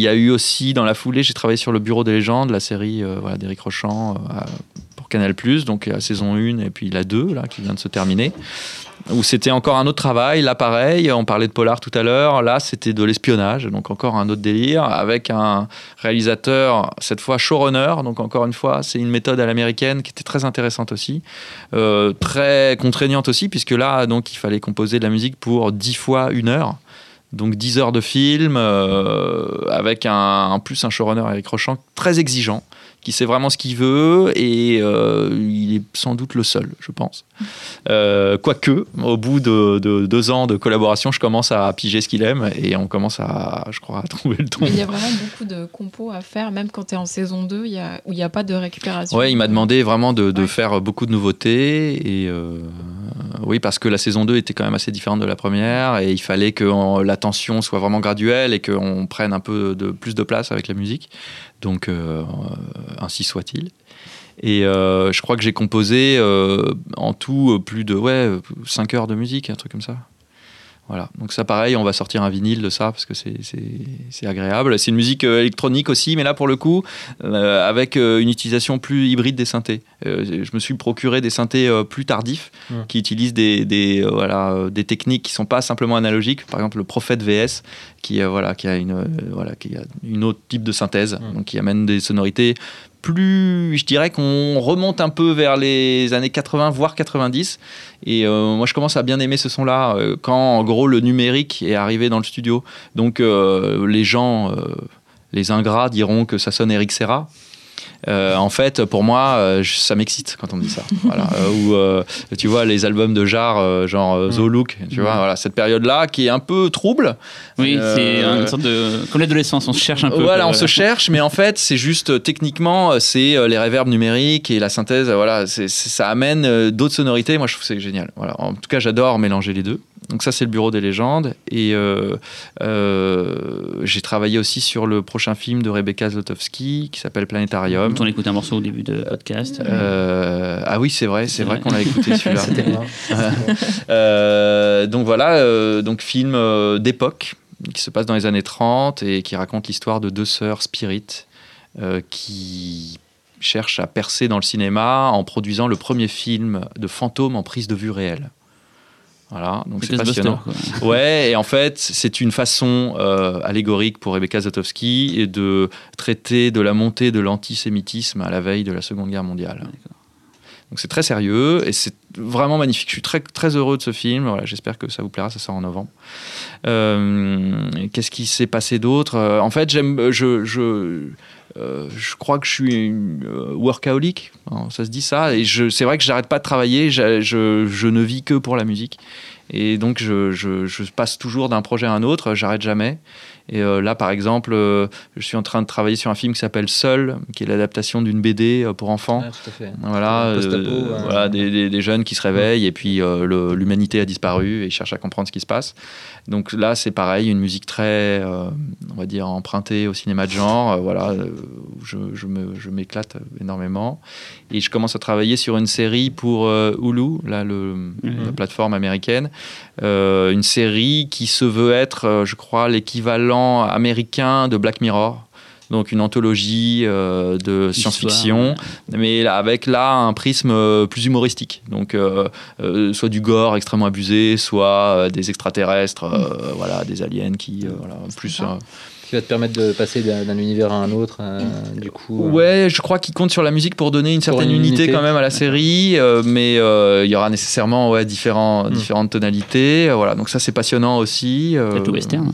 a eu aussi, dans la foulée, j'ai travaillé sur le Bureau des légendes, la série voilà, d'Éric Rochant pour Canal+, donc la saison 1 et puis la 2, là, qui vient de se terminer où c'était encore un autre travail. Là, pareil, on parlait de polar tout à l'heure. Là, c'était de l'espionnage, donc encore un autre délire, avec un réalisateur, cette fois showrunner. Donc, encore une fois, c'est une méthode à l'américaine qui était très intéressante aussi, Euh, très contraignante aussi, puisque là, donc, il fallait composer de la musique pour 10 fois une heure. Donc 10 heures de film, euh, avec un, plus un showrunner, Eric Rochant, très exigeant, qui sait vraiment ce qu'il veut, et euh, il est sans doute le seul, je pense. Euh, quoique, au bout de, de deux ans de collaboration, je commence à piger ce qu'il aime, et on commence à, je crois, à trouver le ton. Mais il y a vraiment beaucoup de compos à faire, même quand tu es en saison 2, il y a, où il n'y a pas de récupération. Ouais, il m'a demandé vraiment de, de Ouais. faire beaucoup de nouveautés. Et euh, oui, parce que la saison 2 était quand même assez différente de la première. Et il fallait que en- l'attention soit vraiment graduelle et qu'on prenne un peu de, plus de place avec la musique. Donc, euh, euh, ainsi soit-il. Et euh, je crois que j'ai composé en tout plus de ouais, 5 heures de musique, un truc comme ça. Voilà, donc ça pareil, on va sortir un vinyle de ça parce que c'est- agréable. C'est une musique euh, électronique aussi, mais là pour le coup, euh, avec euh, une utilisation plus hybride des synthés. Euh, je me suis procuré des synthés euh, plus tardifs qui utilisent des, des, voilà, des techniques qui sont pas simplement analogiques. Par exemple, le Prophet VS qui, voilà, qui a une, voilà, qui a une autre type de synthèse, donc qui amène des sonorités plus, je dirais qu'on remonte un peu vers les années 80, voire 90. Et euh, moi, je commence à bien aimer ce son-là euh, quand, en gros, le numérique est arrivé dans le studio. Donc, euh, les gens, les ingrats diront que ça sonne Eric Serra. Euh, en fait, pour moi, euh, je- ça m'excite quand on me dit ça. Voilà. Euh, ou euh, tu vois les albums de Jarre, euh, genre euh, The Look, tu vois, voilà, cette période-là qui est un peu trouble. Oui, Euh, c'est une sorte de. Comme l'adolescence, on se cherche un peu. Voilà, on se cherche, mais en fait, c'est juste techniquement, c'est euh, les réverbes numériques et la synthèse. Voilà, c'est- c'est- ça amène euh, d'autres sonorités. Moi, je trouve que c'est génial. Voilà. En tout cas, j'adore mélanger les deux. Donc ça, c'est le bureau des légendes. Et euh, euh, j'ai travaillé aussi sur le prochain film de Rebecca Zlotowski qui s'appelle Planétarium. On écoute un morceau au début de podcast. Euh, ah oui, c'est vrai, c'est vrai vrai. qu'on l'a écouté celui-là. Donc voilà, donc film d'époque qui se passe dans les années 30 et qui raconte l'histoire de deux sœurs spirites qui cherchent à percer dans le cinéma en produisant le premier film de fantôme en prise de vue réelle. Voilà, donc c'est passionnant. Ouais, et en fait, c'est une façon euh, allégorique pour Rebecca Zlotowski et de traiter de la montée de l'antisémitisme à la veille de la Seconde Guerre mondiale. Donc c'est très sérieux et c'est vraiment magnifique. Je suis très, très heureux de ce film. Voilà, J'espère que ça vous plaira. Ça sort en novembre. Euh, Qu'est-ce qui s'est passé d'autre? Euh, En fait, j'aime, je, je, euh, je crois que je suis euh, workaholic. ça se dit ça. Et c'est vrai que j'arrête pas de travailler. Je, ne vis que pour la musique. Et donc, je, je passe toujours d'un projet à un autre. J'arrête jamais. Et euh, là, par exemple, euh, je suis en train de travailler sur un film qui s'appelle Seul, qui est l'adaptation d'une BD euh, pour enfants. Tout à fait. Voilà, euh, des, des- des jeunes qui se réveillent et puis euh, l'humanité a disparu et ils cherchent à comprendre ce qui se passe. Donc là, c'est pareil, une musique très, euh, on va dire, empruntée au cinéma de genre. euh, voilà, euh, je, je me- je m'éclate énormément. Et je commence à travailler sur une série pour euh, Hulu, là, le, la plateforme américaine. Euh, une série qui se veut être, euh, je crois, l'équivalent américain de Black Mirror. Donc une anthologie euh, de science-fiction, mais avec là un prisme plus humoristique. Donc euh, soit du gore extrêmement abusé, soit des extraterrestres, euh, voilà, des aliens qui, voilà, plus. Qui va te permettre de passer d'un univers à un autre, euh, du coup. euh, Ouais, je crois qu'il compte sur la musique pour donner une certaine une unité, unité. quand même à la série, euh, mais euh, il y aura nécessairement ouais, différents, Mm. différentes tonalités. euh, voilà, donc ça c'est passionnant aussi. euh, Peut-être le western.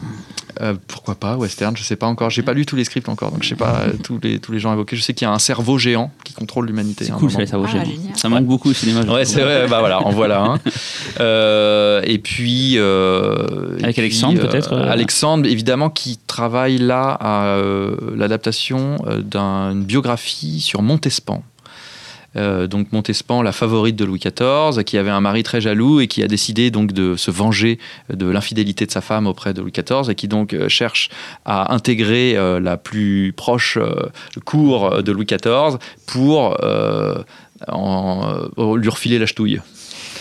Euh, pourquoi pas western Je sais pas encore. J'ai pas lu tous les scripts encore, donc je sais pas euh, tous les tous les gens évoqués. Je sais qu'il y a un cerveau géant qui contrôle l'humanité. C'est un cool, ça, ça vaut Ah, géant. génial. Ça manque beaucoup au cinéma. Ouais, c'est vrai. Bah voilà, en voilà un. Euh, et puis euh, Avec Alexandre, euh, peut-être, euh. Alexandre, évidemment, qui travaille là à euh, l'adaptation d'une biographie sur Montespan. Euh, donc Montespan, la favorite de Louis XIV, qui avait un mari très jaloux et qui a décidé donc de se venger de l'infidélité de sa femme auprès de Louis XIV et qui donc euh, cherche à intégrer euh, la plus proche euh, cour de Louis XIV pour euh, euh, lui refiler la ch'touille.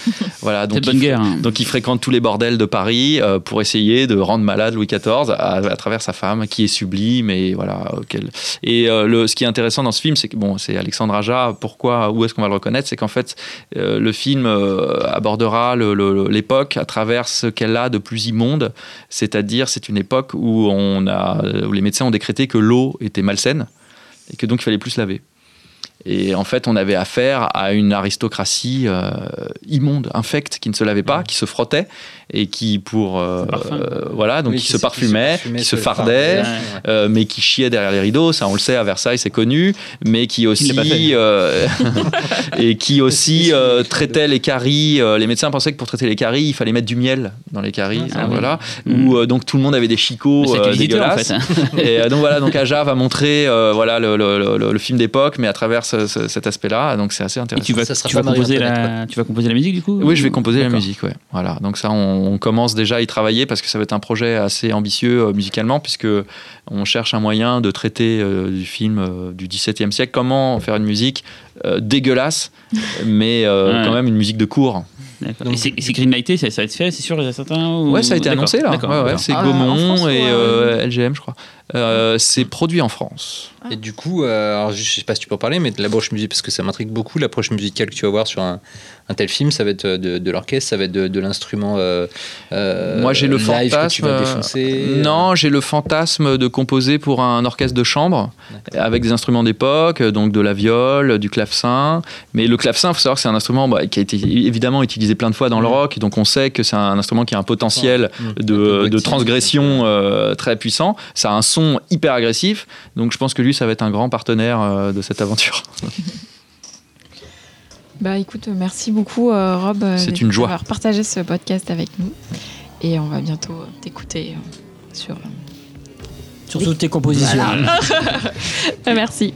voilà, donc il, guerre. hein. donc il fréquente tous les bordels de Paris euh, pour essayer de rendre malade Louis XIV à, à travers sa femme qui est sublime et voilà. auquel- Et euh, le, ce qui est intéressant dans ce film, c'est que bon, c'est Alexandre Aja. Pourquoi, où est-ce qu'on va le reconnaître? C'est qu'en fait, euh, le film abordera l'époque à travers ce qu'elle a de plus immonde, c'est-à-dire c'est une époque où on a, où les médecins ont décrété que l'eau était malsaine et que donc il fallait plus se laver. Et en fait, on avait affaire à une aristocratie euh, immonde, infecte, qui ne se lavait pas, qui se frottait et qui, pour euh, euh, voilà, donc Oui, qui qui se parfumait, qui se qui fardait, ouais. mais qui chiait derrière les rideaux. Ça, on le sait, à Versailles, c'est connu, mais qui aussi et qui aussi traitait les caries. les médecins pensaient que pour traiter les caries, il fallait mettre du miel dans les caries. Ah donc oui. voilà, Mm. où donc tout le monde avait des chicots visiteur, en dégueulasses. fait. Et euh, donc voilà, donc Aja va montrer voilà le, le- le- le film d'époque, mais à travers ce- ce- cet aspect-là. Donc c'est assez Et intéressant. tu vas, Ça sera tu vas pas composer la, tu vas composer la musique du coup Oui, je vais composer la musique, ouais. Voilà. Donc ça, on, on commence déjà à y travailler parce que ça va être un projet assez ambitieux euh, musicalement, puisque on cherche un moyen de traiter euh, du film euh, du XVIIe siècle. Comment faire une musique euh, dégueulasse, mais euh, Ouais. quand même une musique de cours. D'accord. Donc- Et c'est Greenlighté, ça, ça va être fait, c'est sûr, il y a certains ou- Ouais, ça a été annoncé là. Ouais, ouais, c'est Ah, Gaumont France et LGM, je crois. Euh, c'est produit en France. Et du coup, euh, alors, je sais pas si tu peux en parler, mais de l'approche musicale, parce que ça m'intrigue beaucoup, l'approche musicale que tu vas voir sur un, un tel film, ça va être de, de l'orchestre, ça va être de, de l'instrument euh, euh, Moi, j'ai le live fantasme. que tu vas défoncer. euh, Non, j'ai le fantasme de composer pour un orchestre de chambre avec des instruments d'époque, donc de la viole, du clavecin. Mais le clavecin, il faut savoir que c'est un instrument bah, qui a été évidemment utilisé plein de fois dans le Mhm. rock, donc on sait que c'est un instrument qui a un potentiel Mhm. de, de transgression euh, très puissant. Ça a un son hyper agressif. Donc je pense que lui, ça va être un grand partenaire euh, de cette aventure. Bah écoute, merci beaucoup euh, Rob euh, C'est une joie. d'avoir partagé ce podcast avec nous. Et on va bientôt t'écouter euh, sur... Sur toutes tes compositions. Merci.